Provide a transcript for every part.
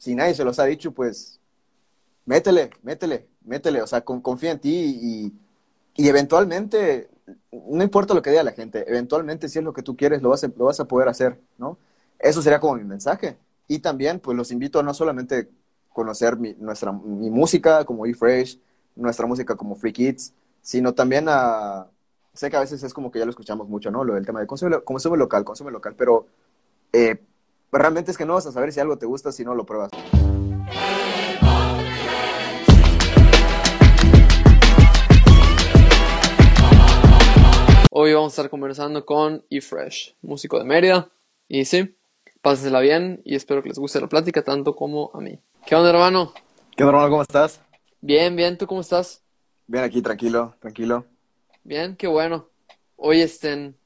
si nadie se los ha dicho, pues métele, métele, métele, o sea, confía en ti y, y, eventualmente, no importa lo que diga la gente, eventualmente si es lo que tú quieres, lo vas a, lo vas a poder hacer, ¿no? Eso sería como mi mensaje. Y también, pues los invito a no solamente conocer mi, nuestra, mi música como E-Fresh, nuestra música como Free Kids, sino también a... Sé que a veces es como que ya lo escuchamos mucho, ¿no? Lo del tema de consume, consume local, consume local, pero eh, realmente es que no vas a saber si algo te gusta si no lo pruebas. Hoy vamos a estar conversando con eFresh, músico de Mérida. Y sí, pásensela bien y espero que les guste la plática tanto como a mí. ¿Qué onda, hermano? ¿Qué onda, hermano? ¿Cómo estás? Bien, bien. ¿Tú cómo estás? Bien, aquí, tranquilo, tranquilo. Bien, qué bueno. Hoy, estén,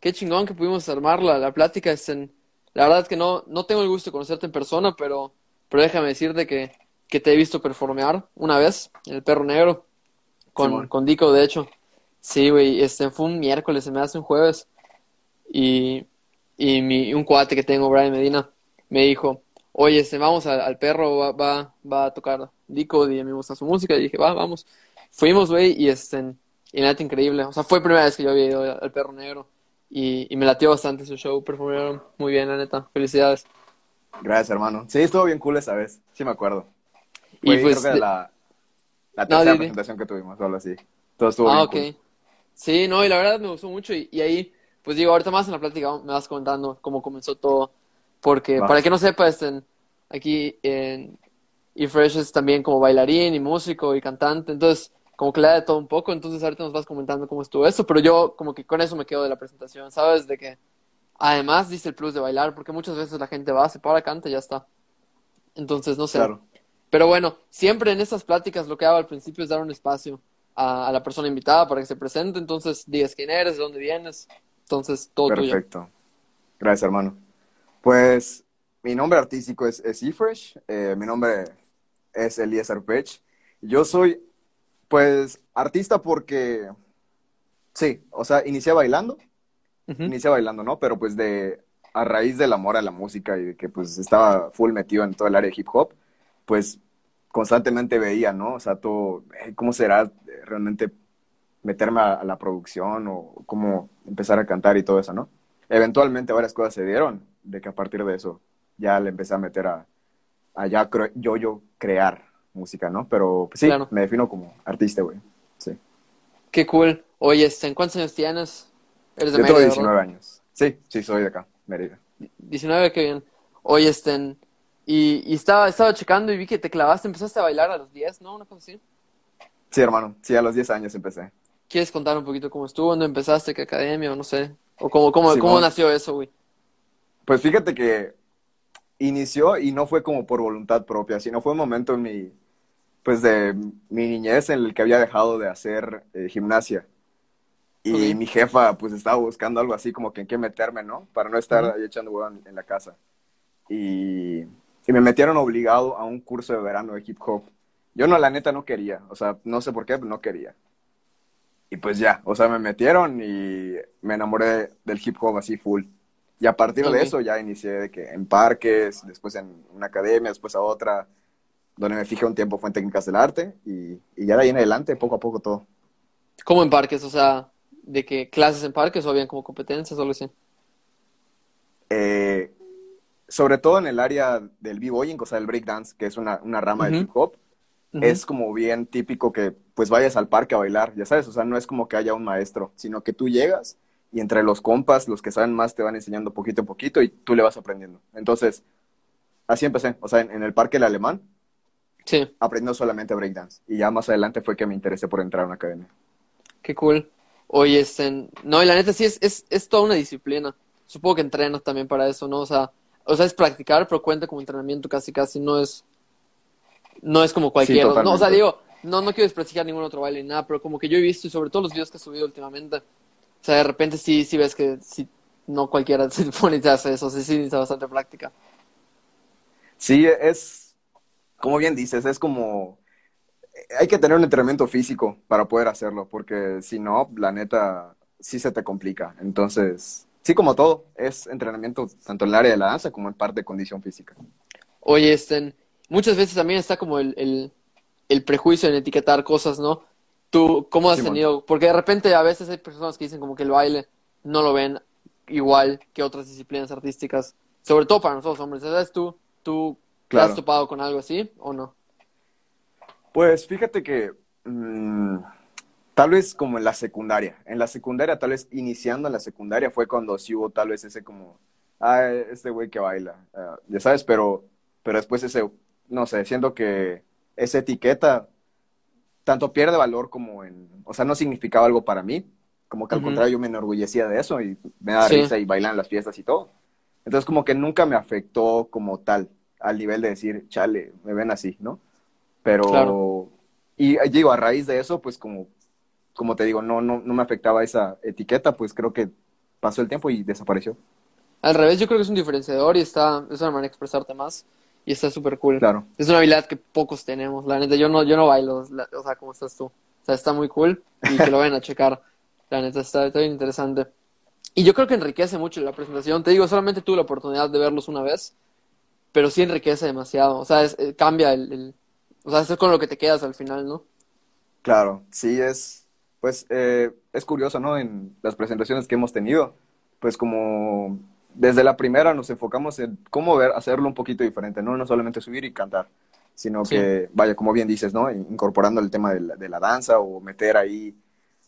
qué chingón que pudimos armar la, la plática. Estén, la verdad es que no, no tengo el gusto de conocerte en persona, pero, pero déjame decirte que, que te he visto performear una vez en el Perro Negro con, con Dico, de hecho. Sí, güey, este fue un miércoles, se me hace un jueves. Y, y mi, un cuate que tengo, Brian Medina, me dijo, oye, este, vamos al, perro, va, va, va, a tocar Dico y a mí me gusta su música. Y dije, va, vamos. Fuimos, güey, y este, y nada, increíble. O sea, fue la primera vez que yo había ido al perro negro. Y, y me latió bastante su show, performaron muy bien, la neta. Felicidades. Gracias, hermano. Sí, estuvo bien cool esa vez, sí me acuerdo. y pues, creo que la, la tercera presentación que tuvimos, solo así. Todo estuvo ah, bien ok. Sí, no, y la verdad me gustó mucho. Y, y, ahí, pues digo, ahorita más en la plática me vas contando cómo comenzó todo. Porque, para que no sepa, estén aquí en eFresh es también como bailarín y músico y cantante. Entonces, como que le da de todo un poco. Entonces, ahorita nos vas comentando cómo estuvo eso. Pero yo, como que con eso me quedo de la presentación, ¿sabes? De que además dice el plus de bailar, porque muchas veces la gente va, se para, canta y ya está. Entonces, no sé. Claro. Pero bueno, siempre en estas pláticas lo que hago al principio es dar un espacio a, la persona invitada para que se presente. Entonces, digas quién eres, de dónde vienes. Entonces, todo Perfecto. Gracias, hermano. Pues mi nombre artístico es, es eFresh. Eh, mi nombre es Elías Arpech. Yo soy, pues, artista porque, sí, o sea, inicié bailando. Inicié bailando, ¿no? Pero pues de, a raíz del amor a la música y de que pues estaba full metido en todo el área de hip hop, pues constantemente veía, ¿no? O sea, todo, ¿cómo será realmente meterme a, la producción o cómo empezar a cantar y todo eso, ¿no? Eventualmente varias cosas se dieron de que a partir de eso ya le empecé a meter a, a ya yo, yo crear música, ¿no? Pero pues, sí, me defino como artista, güey. Sí. Qué cool. Oye, este, ¿en cuántos años tienes? ¿Eres de yo tengo 19 años. Sí, sí, soy de acá, Mérida. 19, qué bien. Oye, este, y, estaba, estaba checando y vi que te clavaste, empezaste a bailar a los 10, ¿no? Una cosa así. Sí, hermano, sí, a los 10 años empecé. ¿Quieres contar un poquito cómo estuvo? ¿Dónde empezaste? ¿Qué academia? O no sé. ¿O cómo, cómo, cómo nació eso, güey? Pues fíjate que inició y no fue como por voluntad propia, sino fue un momento en mi, pues de mi niñez en el que había dejado de hacer eh, gimnasia. Y mi jefa pues estaba buscando algo así como que en qué meterme, ¿no? Para no estar ahí echando huevo en la casa. Y y me metieron obligado a un curso de verano de hip hop. Yo no, la neta no quería, o sea, no sé por qué, pero no quería. Y pues ya, o sea, me metieron y me enamoré del hip hop así full. Y a partir de eso ya inicié de que en parques, después en una academia, después a otra, donde me fijé un tiempo fue en técnicas del arte y, y ya de ahí en adelante, poco a poco todo. ¿Cómo en parques? O sea, ¿de qué clases en parques o bien como competencias o algo así? Eh, sobre todo en el área del b-boying, o sea, el breakdance, que es una, rama del hip hop, es como bien típico que pues vayas al parque a bailar, ya sabes, o sea, no es como que haya un maestro, sino que tú llegas y entre los compas, los que saben más, te van enseñando poquito a poquito y tú le vas aprendiendo. Entonces, así empecé, o sea, en, el parque El Alemán, sí. aprendiendo solamente breakdance. Y ya más adelante fue que me interesé por entrar a una academia. Qué cool. Oye, este, no, y la neta sí es, es, es toda una disciplina. Supongo que entrenas también para eso, ¿no? O sea, o sea, es practicar, pero cuenta como entrenamiento casi, casi, no es, no es como cualquiera. no, o sea, digo, no, no quiero desprestigiar ningún otro baile ni nada, pero como que yo he visto, y sobre todo los videos que he subido últimamente, o sea, de repente sí, sí ves que sí, no cualquiera se pone y hace eso, sí, sí, necesita bastante práctica. Sí, es, como bien dices, es como, hay que tener un entrenamiento físico para poder hacerlo, porque si no, la neta, sí se te complica. Entonces, sí, como todo, es entrenamiento tanto en el área de la danza como en parte de condición física. Oye, este, muchas veces también está como el, el, el prejuicio en etiquetar cosas, ¿no? Tú, ¿cómo has Simón. tenido? Porque de repente a veces hay personas que dicen como que el baile no lo ven igual que otras disciplinas artísticas, sobre todo para nosotros hombres. ¿Sabes tú, tú te has topado con algo así o no? Pues fíjate que mm, tal vez como en la secundaria, en la secundaria, tal vez iniciando en la secundaria fue cuando sí hubo tal vez ese como, ah, este güey que baila, ah, ya sabes, pero, pero después ese, no sé, siento que esa etiqueta tanto pierde valor como en, o sea, no significaba algo para mí, como que al contrario yo me enorgullecía de eso y me daba Sí. risa y bailar en las fiestas y todo. Entonces como que nunca me afectó como tal, al nivel de decir, chale, me ven así, ¿no? Pero, Claro. y eh, digo, a raíz de eso, pues como, como te digo, no, no, no me afectaba esa etiqueta, pues creo que pasó el tiempo y desapareció. Al revés, yo creo que es un diferenciador y está, es una manera de expresarte más y está súper cool. Claro, Es una habilidad que pocos tenemos, la neta. Yo no, yo no bailo, la- o sea, como estás tú. O sea, está muy cool y que lo vayan a checar. La neta, está, está bien interesante. Y yo creo que enriquece mucho la presentación. Te digo, solamente tuve la oportunidad de verlos una vez, pero sí enriquece demasiado. O sea, es- eh, cambia el, el- O sea, es con lo que te quedas al final, ¿no? claro, sí es, pues eh, es curioso, ¿no? En las presentaciones que hemos tenido, pues como desde la primera nos enfocamos en cómo ver, hacerlo un poquito diferente, ¿no? No solamente subir y cantar, sino Sí. que, vaya, como bien dices, ¿no? Incorporando el tema de la, de la danza o meter ahí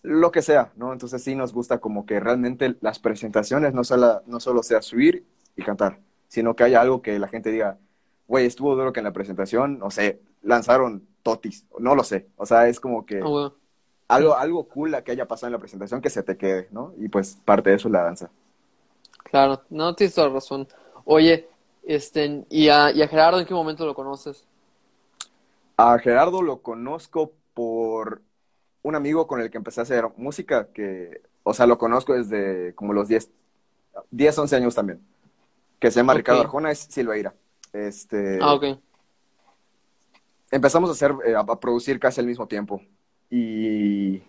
lo que sea, ¿no? Entonces sí nos gusta como que realmente las presentaciones no solo, no solo sea subir y cantar, sino que haya algo que la gente diga, güey, estuvo duro que en la presentación, no sé, lanzaron totis, no lo sé, o sea, es como que Ah, algo, algo cool que haya pasado en la presentación que se te quede, ¿no? Y pues parte de eso es la danza. Claro, no tienes toda razón. Oye, este, ¿y a, y a Gerardo en qué momento lo conoces? A Gerardo lo conozco por un amigo con el que empecé a hacer música, que, o sea, lo conozco desde como los 10, 10 11 años también, que se llama Ok. Ricardo Arjona, es Silveira. Este, Ah, ok. empezamos a hacer, eh, a, producir casi al mismo tiempo. Y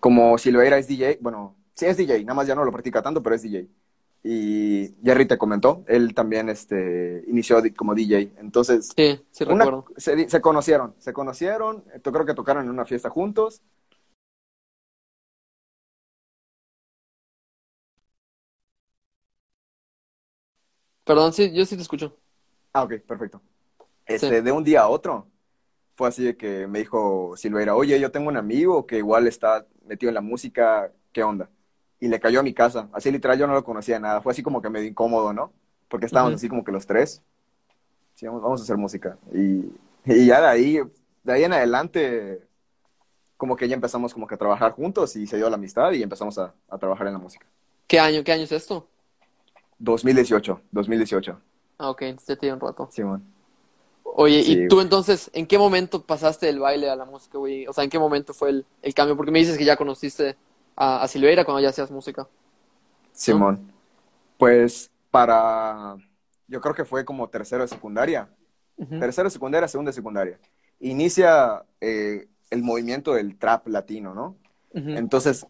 como Silveira es DJ, bueno, sí es DJ, nada más ya no lo practica tanto, pero es DJ. Y Jerry te comentó, él también este, inició como DJ. Entonces, Sí, sí una- recuerdo. se, se conocieron, se conocieron, yo creo que tocaron en una fiesta juntos. Perdón, sí, yo sí te escucho. Ah, ok, perfecto. Este, Sí. de un día a otro, fue así de que me dijo Silveira, oye, yo tengo un amigo que igual está metido en la música, ¿qué onda? Y le cayó a mi casa, así literal yo no lo conocía nada, fue así como que medio incómodo, ¿no? Porque estábamos así como que los tres, sí, vamos, vamos a hacer música. Y, y ya de ahí, de ahí en adelante, como que ya empezamos como que a trabajar juntos y se dio la amistad y empezamos a, a trabajar en la música. ¿Qué año, qué año es esto? 2018, 2018, Ah, ok, entonces ya tiene un rato. Simón. Oye, Sí, ¿y tú güey. entonces, en qué momento pasaste del baile a la música, güey? O sea, ¿en qué momento fue el, el cambio? Porque me dices que ya conociste a, a Silveira cuando ya hacías música. Simón. Pues para, yo creo que fue como tercero de secundaria. Ujú. Tercero de secundaria, segundo de secundaria. Inicia eh, el movimiento del trap latino, ¿no? Entonces,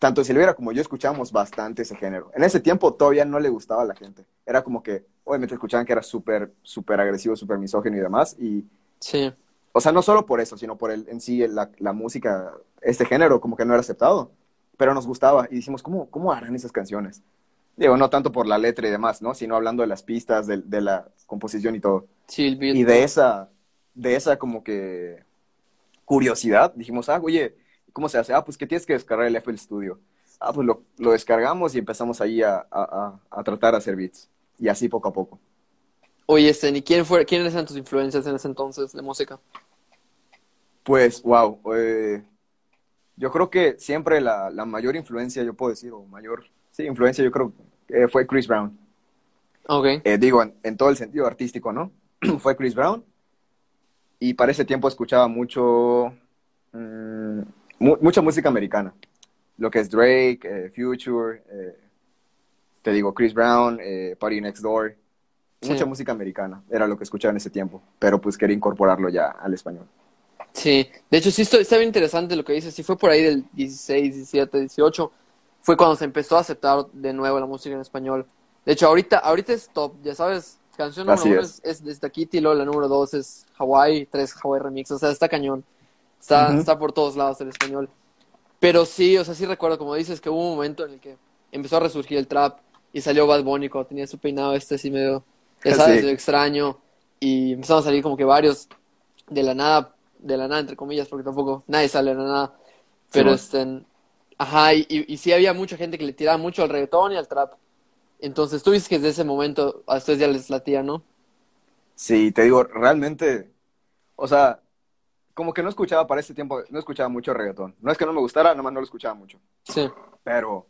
tanto Silvera como yo escuchábamos bastante ese género. En ese tiempo todavía no le gustaba a la gente. Era como que, obviamente escuchaban que era súper, súper agresivo, súper misógino y demás. Y, Sí, o sea, no solo por eso, sino por el, en sí la, la música, este género como que no era aceptado. Pero nos gustaba y dijimos, ¿cómo, cómo harán esas canciones? Digo, no tanto por la letra y demás, ¿no? Sino hablando de las pistas, de, de la composición y todo. sí, el. Y de esa, de esa como que curiosidad, dijimos, ah, oye, ¿cómo se hace? Ah, pues que tienes que descargar el FL Studio. Ah, pues lo, lo descargamos y empezamos ahí a, a, a, tratar de hacer beats. Y así poco a poco. Oye, este, ¿y quién fue, quiénes eran tus influencias en ese entonces de música? Pues, wow. eh, yo creo que siempre la, la mayor influencia, yo puedo decir, o mayor, sí, influencia, yo creo, eh, fue Chris Brown. Ok, Eh, digo, en, en todo el sentido artístico, ¿no? fue Chris Brown. Y para ese tiempo escuchaba mucho, mm, mu- mucha música americana. Lo que es Drake, eh, Future, eh, te digo, Chris Brown, eh, Party Next Door. Sí. Mucha música americana era lo que escuchaba en ese tiempo. Pero pues quería incorporarlo ya al español. sí. De hecho, sí está bien interesante lo que dices. Sí fue por ahí del 16, 17, 18. Fue cuando se empezó a aceptar de nuevo la música en español. De hecho, ahorita, ahorita es top, ya sabes, Canción número Así uno es. es, es de Stakiti, luego la número dos es Hawaii, tres Hawaii Remix, o sea, está cañón. Está, Ujú. está por todos lados el español. Pero sí, o sea, sí recuerdo, como dices, que hubo un momento en el que empezó a resurgir el trap y salió Bad Bunny cuando tenía su peinado este así medio, ya sabes, Sí. medio extraño. Y empezaron a salir como que varios de la nada, de la nada, entre comillas, porque tampoco nadie sale de la nada. Pero Sí, este, ajá, y, y, y sí había mucha gente que le tiraba mucho al reggaetón y al trap. Entonces tú dices que desde ese momento a ustedes ya les latía, ¿no? Sí, te digo, realmente, o sea, como que no escuchaba para ese tiempo, no escuchaba mucho reggaetón. No es que no me gustara, nomás no lo escuchaba mucho. Sí, Pero,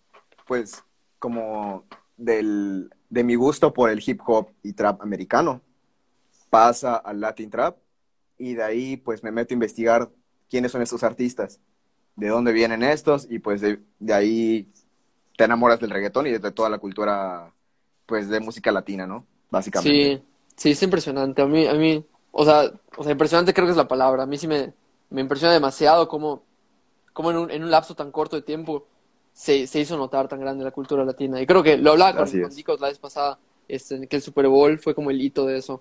pues, como del, de mi gusto por el hip hop y trap americano, pasa al Latin trap y de ahí, pues, me meto a investigar quiénes son estos artistas, de dónde vienen estos y, pues, de, de ahí te enamoras del reggaetón y de toda la cultura, pues, de música latina, ¿no? Básicamente. sí, sí, es impresionante. A mí, a mí, o sea, o sea, impresionante creo que es la palabra. A mí sí me, me impresiona demasiado cómo, cómo en un, en un lapso tan corto de tiempo se, se hizo notar tan grande la cultura latina. Y creo que lo hablaba con, con. Dicos la vez pasada, este, que el Super Bowl fue como el hito de eso.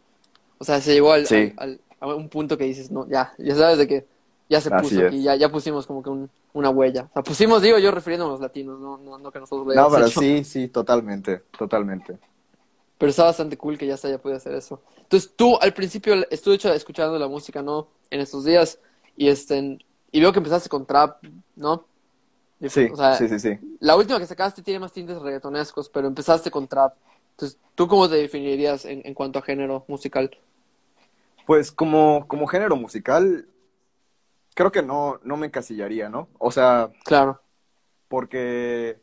O sea, se llegó al, Sí. al- al- a un punto que dices, no, ya, ya sabes de que ya se Así puso es. y ya, ya pusimos como que un- una huella. O sea, pusimos, digo yo, refiriéndonos a los latinos, no, no, no que nosotros lo No, pero hecho. sí, sí, totalmente, totalmente. Pero está bastante cool que ya se haya podido hacer eso. Entonces, tú al principio estuve hecho escuchando la música, ¿no? En estos días. Y este y veo que empezaste con trap, ¿no? Sí, o sea, sí, sí, sí. la última que sacaste tiene más tintes reggaetonescos, pero empezaste con trap. Entonces, ¿tú cómo te definirías en, en cuanto a género musical? Pues como, como género musical, creo que no, no me encasillaría, ¿no? O sea, Claro, porque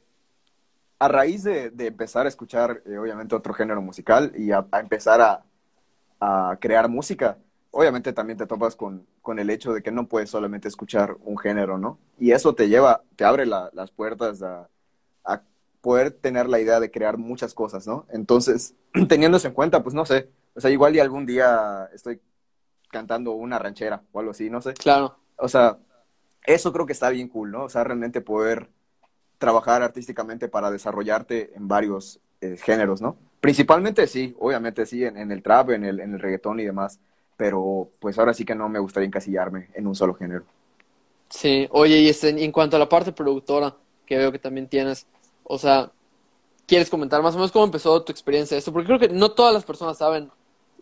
a raíz de, de empezar a escuchar, eh, obviamente, otro género musical y a, a empezar a, a crear música, obviamente también te topas con, con el hecho de que no puedes solamente escuchar un género, ¿no? Y eso te lleva, te abre la- las puertas a, a poder tener la idea de crear muchas cosas, ¿no? Entonces, teniendo eso en cuenta, pues no sé, o sea, igual y algún día estoy cantando una ranchera o algo así, no sé. claro. O sea, eso creo que está bien cool, ¿no? O sea, realmente poder trabajar artísticamente para desarrollarte en varios eh, géneros, ¿no? Principalmente sí, obviamente sí, en, en el trap, en el, en el reggaetón y demás, pero pues ahora sí que no me gustaría encasillarme en un solo género. Sí, oye, y este, en cuanto a la parte productora, que veo que también tienes, o sea, ¿quieres comentar más o menos cómo empezó tu experiencia de esto? Porque creo que no todas las personas saben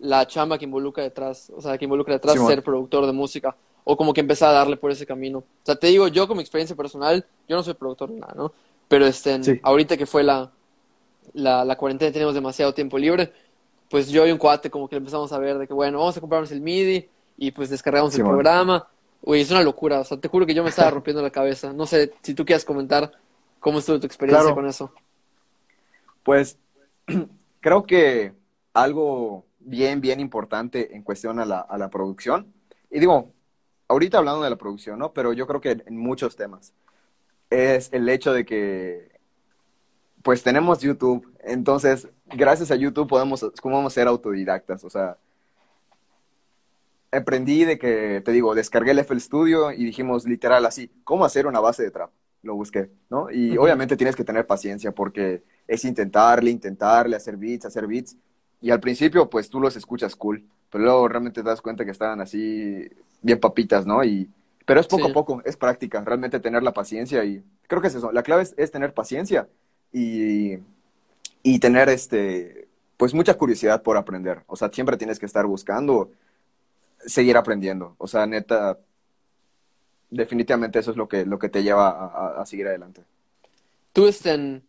la chamba que involucra detrás, o sea, que involucra detrás ser productor de música, o como que empezar a darle por ese camino. O sea, te digo, yo como experiencia personal, yo no soy productor de nada, ¿no? Pero este, Sí. ahorita que fue la, la, la cuarentena, tenemos demasiado tiempo libre, pues yo y un cuate como que empezamos a ver de que, bueno, vamos a comprarnos el MIDI y pues descargamos el programa. Uy, es una locura, o sea, te juro que yo me estaba rompiendo la cabeza. No sé si tú quieres comentar cómo estuvo tu experiencia Claro. con eso. Pues creo que algo bien, bien importante en cuestión a la, a la producción, y digo, ahorita hablando de la producción, ¿no? Pero yo creo que en muchos temas, es el hecho de que, pues tenemos YouTube, entonces, gracias a YouTube podemos, podemos ser autodidactas, o sea, aprendí de que, te digo, descargué el FL Studio y dijimos literal así, ¿cómo hacer una base de trap? Lo busqué, ¿no? Y obviamente tienes que tener paciencia porque es intentarle, intentarle, hacer beats, hacer beats. Y al principio, pues tú los escuchas cool, pero luego realmente te das cuenta que estaban así bien papitas, ¿no? Y, pero es poco Sí. a poco, es práctica, realmente tener la paciencia y creo que es eso. La clave es, es tener paciencia y, y tener este, pues mucha curiosidad por aprender. O sea, siempre tienes que estar buscando seguir aprendiendo. O sea, neta, definitivamente eso es lo que, lo que te lleva a, a- a seguir adelante. Tú este,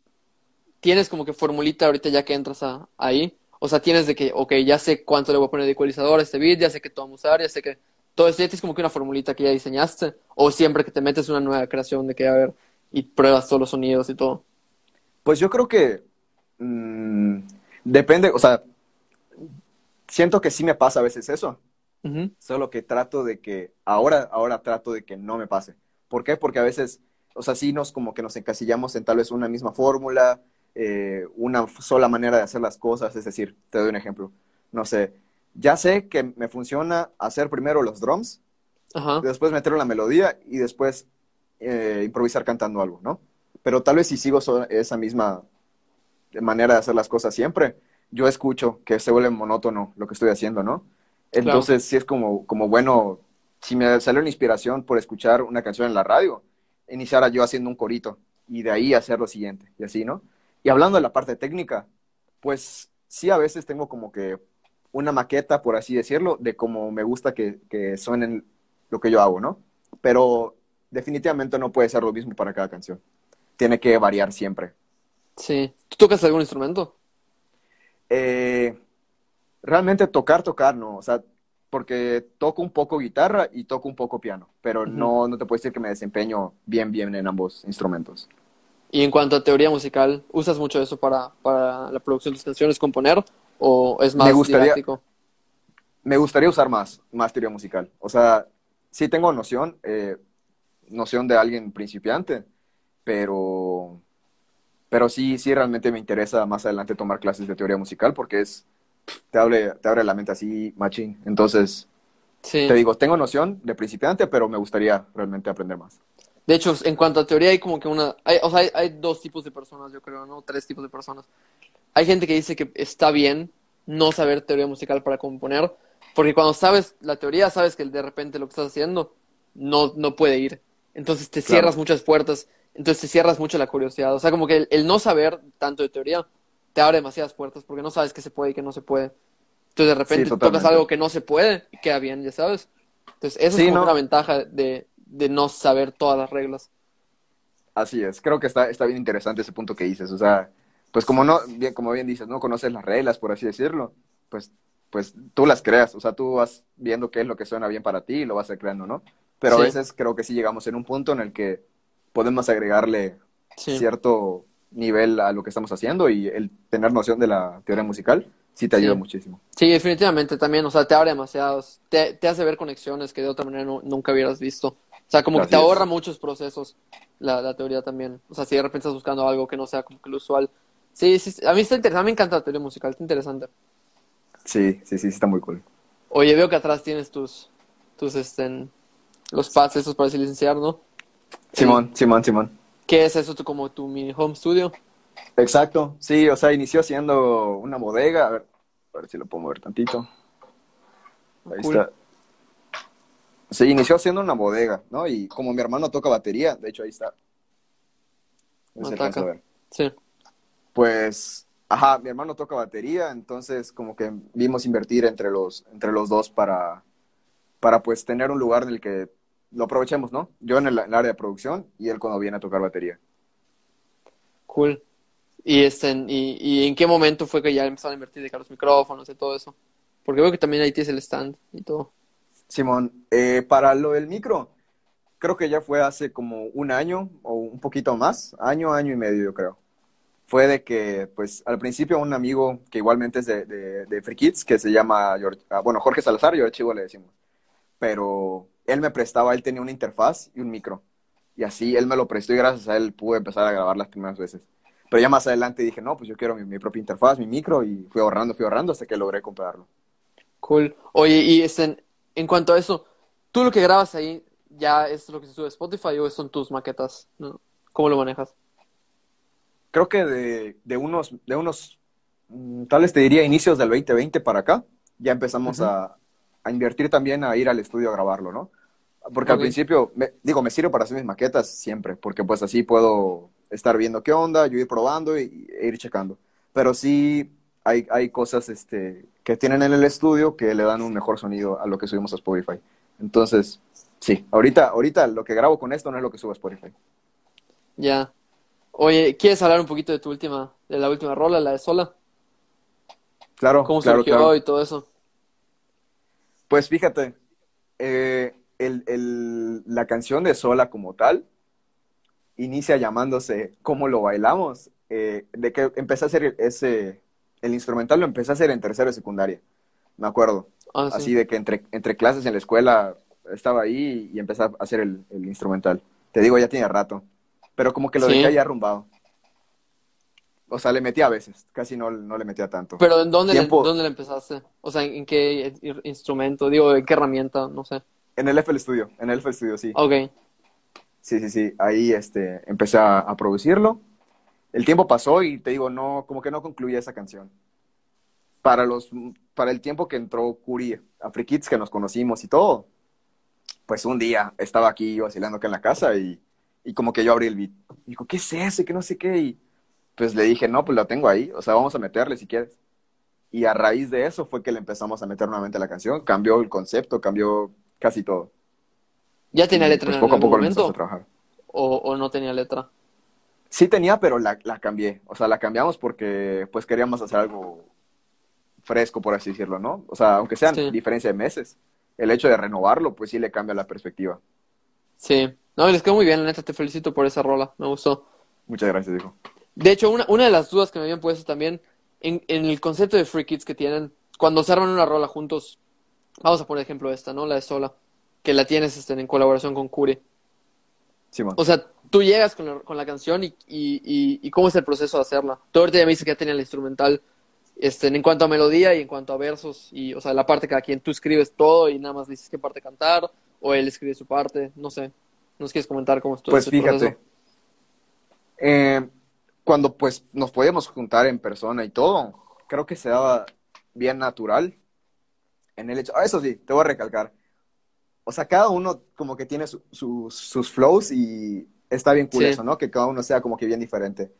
tienes como que formulita ahorita ya que entras a, ahí. O sea, tienes de que, ok, ya sé cuánto le voy a poner de ecualizador a este beat, ya sé qué vamos a usar, ya sé que todo esto ya tienes como que una formulita que ya diseñaste. O siempre que te metes una nueva creación de que, a ver, y pruebas todos los sonidos y todo. Pues yo creo que mm, depende, o sea, siento que sí me pasa a veces eso, solo que trato de que, ahora, ahora trato de que no me pase. ¿Por qué? Porque a veces, o sea, sí nos como que nos encasillamos en tal vez una misma fórmula, eh, una sola manera de hacer las cosas, es decir, te doy un ejemplo, no sé, ya sé que me funciona hacer primero los drums, Ajá. después meter la melodía y después eh, improvisar cantando algo, ¿no? Pero tal vez si sigo so- esa misma manera de hacer las cosas siempre, yo escucho que se vuelve monótono lo que estoy haciendo, ¿no? Entonces, sí es como, como bueno, si me sale una inspiración por escuchar una canción en la radio, iniciara yo haciendo un corito y de ahí hacer lo siguiente, y así, ¿no? Y hablando de la parte técnica, pues sí a veces tengo como que una maqueta, por así decirlo, de cómo me gusta que, que suenen lo que yo hago, ¿no? Pero definitivamente no puede ser lo mismo para cada canción. Tiene que variar siempre. Sí. ¿Tú tocas algún instrumento? Eh, realmente tocar, tocar, no. O sea, porque toco un poco guitarra y toco un poco piano, pero no, no te puedo decir que me desempeño bien, bien en ambos instrumentos. Y en cuanto a teoría musical, ¿usas mucho eso para, para la producción de tus canciones, componer, o es más me gustaría, didáctico? Me gustaría usar más, más teoría musical. O sea, sí tengo noción, eh, noción de alguien principiante, pero, pero sí, sí realmente me interesa más adelante tomar clases de teoría musical porque es, te abre, te abre la mente así, machín. Entonces, te digo, tengo noción de principiante, pero me gustaría realmente aprender más. De hecho, en cuanto a teoría, hay como que una. Hay, o sea, hay, hay, dos tipos de personas, yo creo, ¿no? Tres tipos de personas. Hay gente que dice que está bien no saber teoría musical para componer, porque cuando sabes la teoría, sabes que de repente lo que estás haciendo no, no puede ir. Entonces te cierras muchas puertas, entonces te cierras mucho la curiosidad. O sea, como que el, no saber tanto de teoría te abre demasiadas puertas porque no sabes qué se puede y qué no se puede. Entonces de repente tocas algo que no se puede y queda bien, ya sabes. Entonces esa es como una ventaja de, de no saber todas las reglas. Así es, creo que está, está bien interesante ese punto que dices. O sea, pues como no, bien, como bien dices, no conoces las reglas, por así decirlo, pues, pues tú las creas, o sea, tú vas viendo qué es lo que suena bien para ti y lo vas a creando, ¿no? Pero a veces creo que sí llegamos en un punto en el que podemos agregarle cierto nivel a lo que estamos haciendo y el tener noción de la teoría musical sí te ayuda muchísimo. Sí, definitivamente también, o sea, te abre demasiados, te, te hace ver conexiones que de otra manera nunca hubieras visto. O sea, como que te ahorra muchos procesos la, la, teoría también. O sea, si de repente estás buscando algo que no sea como que lo usual, Sí, sí, a mí está interesante, a mí me encanta la teoría musical, está interesante. Sí, sí, sí, está muy cool. Oye, veo que atrás tienes tus, tus, este, los pads esos para licenciar, ¿no? Simón, Simón, Simón. ¿Qué es eso, como tu mini home studio? Exacto, sí, o sea, inició siendo una bodega, a ver, a ver si lo puedo mover tantito. Ahí está. Sí, inició siendo una bodega, ¿no? Y como mi hermano toca batería, de hecho ahí está. Sí pues, ajá, mi hermano toca batería, entonces como que vimos invertir entre los, entre los dos para, para pues tener un lugar en el que lo aprovechemos, ¿no? Yo en el, área de producción y él cuando viene a tocar batería. Cool. ¿Y, este, y, y en qué momento fue que ya empezaron a invertir de los micrófonos y todo eso? Porque veo que también ahí tienes el stand y todo. Simón, eh, para lo del micro, creo que ya fue hace como un año o un poquito más, año, año y medio, yo creo fue de que, pues, al principio un amigo que igualmente es de, de, Free Kids, que se llama, ah, bueno, Jorge Salazar, yo Chivo le decimos, pero él me prestaba, él tenía una interfaz y un micro, y así él me lo prestó y gracias a él pude empezar a grabar las primeras veces. Pero ya más adelante dije, no, pues yo quiero mi, propia interfaz, mi micro, y fui ahorrando, fui ahorrando hasta que logré comprarlo. Cool. Oye, y este, en cuanto a eso, ¿tú lo que grabas ahí ya es lo que se sube a Spotify o son tus maquetas? ¿no? ¿Cómo lo manejas? creo que de, de unos, de unos, mm, tal vez te diría inicios del 2020 para acá, ya empezamos a, a, invertir también a ir al estudio a grabarlo, ¿no? Porque al principio, me, digo, me sirve para hacer mis maquetas siempre, porque pues así puedo estar viendo qué onda, yo ir probando y, e ir checando. Pero sí hay, hay cosas este, que tienen en el estudio que le dan un mejor sonido a lo que subimos a Spotify. Entonces, sí, ahorita, ahorita lo que grabo con esto no es lo que subo a Spotify. Ya, Oye, ¿quieres hablar un poquito de tu última, de la última rola, la de Sola? Claro, ¿Cómo claro, surgió y todo eso? Pues fíjate, eh, el, el, la canción de Sola como tal inicia llamándose ¿Cómo lo bailamos? Eh, de que empecé a hacer ese, el instrumental lo empecé a hacer en tercero de secundaria, me acuerdo. Ah, Así de que entre, entre clases en la escuela estaba ahí y empecé a hacer el, el instrumental. Te digo, ya tiene rato pero como que lo dejé ahí arrumbado. O sea, le metía a veces, casi no, no le metía tanto. ¿Pero en dónde, le, dónde le empezaste? O sea, ¿en qué instrumento? Digo, ¿en qué herramienta? No sé. En el FL Studio, en el FL Studio, sí. Ok. Sí, sí, sí. Ahí este, empecé a, producirlo. El tiempo pasó y te digo, no, como que no concluía esa canción. para los para el tiempo que entró Curi a Free Kids, que nos conocimos y todo, pues un día estaba aquí vacilando acá en la casa y, y como que yo abrí el beat. Y dijo, ¿qué es eso? Y que no sé qué. Y pues le dije, no, pues lo tengo ahí, o sea, vamos a meterle si quieres. Y a raíz de eso fue que le empezamos a meter nuevamente la canción, cambió el concepto, cambió casi todo. ¿Ya tenía letra pues en poco a poco lo momento? a trabajar. O, ¿O no tenía letra? Sí tenía, pero la, la cambié. O sea, la cambiamos porque pues queríamos hacer algo fresco, por así decirlo, ¿no? O sea, aunque sean Sí. diferencia de meses, el hecho de renovarlo, pues sí le cambia la perspectiva. Sí. No, les quedó muy bien, la neta, te felicito por esa rola, me gustó. Muchas gracias, dijo. De hecho, una, una de las dudas que me habían puesto también en, en el concepto de Free Kids que tienen, cuando se arman una rola juntos, vamos a poner ejemplo esta, ¿no? La de Sola, que la tienes este, en colaboración con Curi. Simón. O sea, tú llegas con la, con la canción y, y, y, y cómo es el proceso de hacerla. Tú ahorita ya me dices que ya tenía la instrumental este, en cuanto a melodía y en cuanto a versos, y, o sea, la parte cada quien, tú escribes todo y nada más dices qué parte cantar, o él escribe su parte, no sé. ¿Nos quieres comentar cómo estuvo Pues ese fíjate, eh, cuando pues nos podíamos juntar en persona y todo, creo que se daba bien natural en el hecho, ah, eso sí, te voy a recalcar, o sea, cada uno como que tiene su- su- sus flows y está bien cool Sí. eso, ¿no? Que cada uno sea como que bien diferente.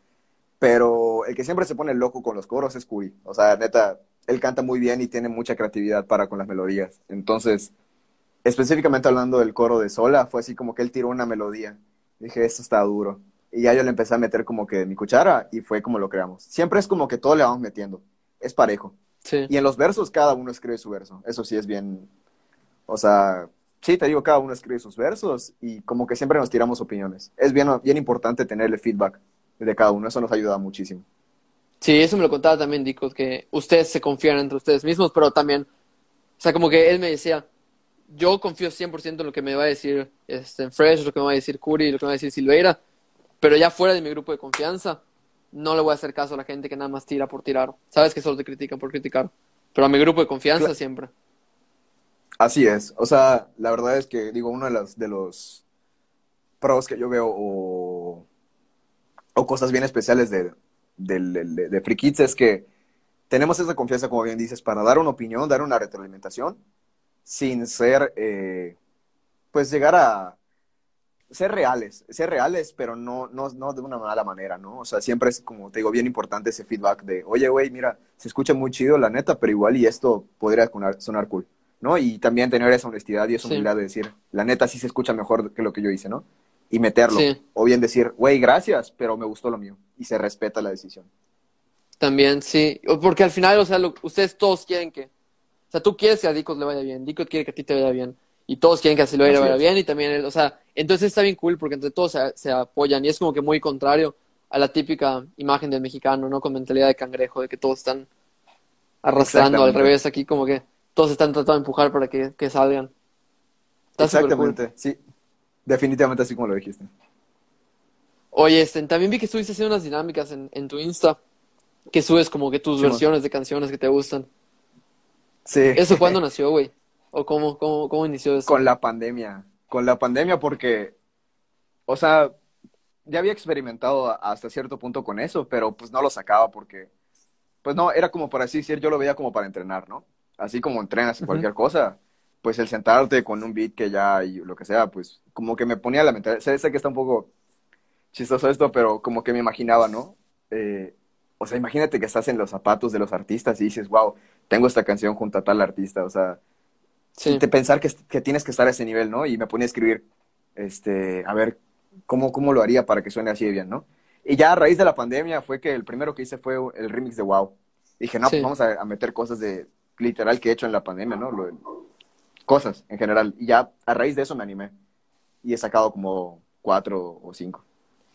Pero el que siempre se pone loco con los coros es Curi. O sea, neta, él canta muy bien y tiene mucha creatividad para con las melodías. Entonces, específicamente hablando del coro de Sola, fue así como que él tiró una melodía. Dije, esto está duro. Y ya yo le empecé a meter como que mi cuchara y fue como lo creamos. Siempre es como que todo le vamos metiendo. Es parejo. Sí. Y en los versos cada uno escribe su verso. Eso sí es bien, o sea, sí, te digo, cada uno escribe sus versos y como que siempre nos tiramos opiniones. Es bien, bien importante tener el feedback de cada uno. Eso nos ayuda muchísimo. Sí, eso me lo contaba también Dico, que ustedes se confían entre ustedes mismos, pero también, o sea, como que él me decía, yo confío 100% en lo que me va a decir este, Fresh, lo que me va a decir Curi, lo que me va a decir Silveira, pero ya fuera de mi grupo de confianza, no le voy a hacer caso a la gente que nada más tira por tirar. Sabes que solo te critican por criticar, pero a mi grupo de confianza siempre. Así es. O sea, la verdad es que, digo, uno de los, de los pros que yo veo o, o cosas bien especiales de, de, Free Kids es que tenemos esa confianza, como bien dices, para dar una opinión, dar una retroalimentación, sin ser, eh, pues llegar a ser reales, ser reales, pero no, no, no de una mala manera, ¿no? O sea, siempre es, como te digo, bien importante ese feedback de, oye, güey, mira, se escucha muy chido, la neta, pero igual y esto podría sonar cool, ¿no? Y también tener esa honestidad y esa Sí. humildad de decir, la neta sí se escucha mejor que lo que yo hice, ¿no? Y meterlo. Sí. O bien decir, güey, gracias, pero me gustó lo mío. Y se respeta la decisión. También, sí, O- porque al final, o sea, lo- ustedes todos quieren que, o sea, tú quieres que a Dicos le vaya bien, Dicos quiere que a ti te vaya bien, y todos quieren que a Silveira vaya bien, y también él, o sea, entonces está bien cool porque entre todos se, se apoyan, y es como que muy contrario a la típica imagen del mexicano, ¿no? Con mentalidad de cangrejo, de que todos están arrastrando al revés, aquí como que todos están tratando de empujar para que, que salgan. Está súper cool. Exactamente, sí. Definitivamente así como lo dijiste. Oye, este, también vi que estuviste haciendo unas dinámicas en, en tu Insta, que subes como que tus Sí, man. versiones de canciones que te gustan. Sí. ¿Eso cuándo nació, güey? ¿O cómo, cómo, cómo inició eso? Con la pandemia. Con la pandemia porque, o sea, ya había experimentado hasta cierto punto con eso, pero pues no lo sacaba porque, pues no, era como para así decir, yo lo veía como para entrenar, ¿no? Así como entrenas en cualquier cosa, pues el sentarte con un beat que ya y lo que sea, pues como que me ponía la mentalidad, sé, sé que está un poco chistoso esto, pero como que me imaginaba, ¿no? Eh, o sea, imagínate que estás en los zapatos de los artistas y dices, wow, tengo esta canción junto a tal artista, o sea, Sí, de pensar que, que tienes que estar a ese nivel, ¿no? Y me ponía a escribir, este, a ver, ¿cómo, cómo lo haría para que suene así de bien, ¿no? Y ya a raíz de la pandemia fue que el primero que hice fue el remix de Wow. Dije, no, Sí. pues vamos a, a meter cosas de literal que he hecho en la pandemia, ¿no? Lo- cosas en general. Y ya a raíz de eso me animé. Y he sacado como cuatro o cinco.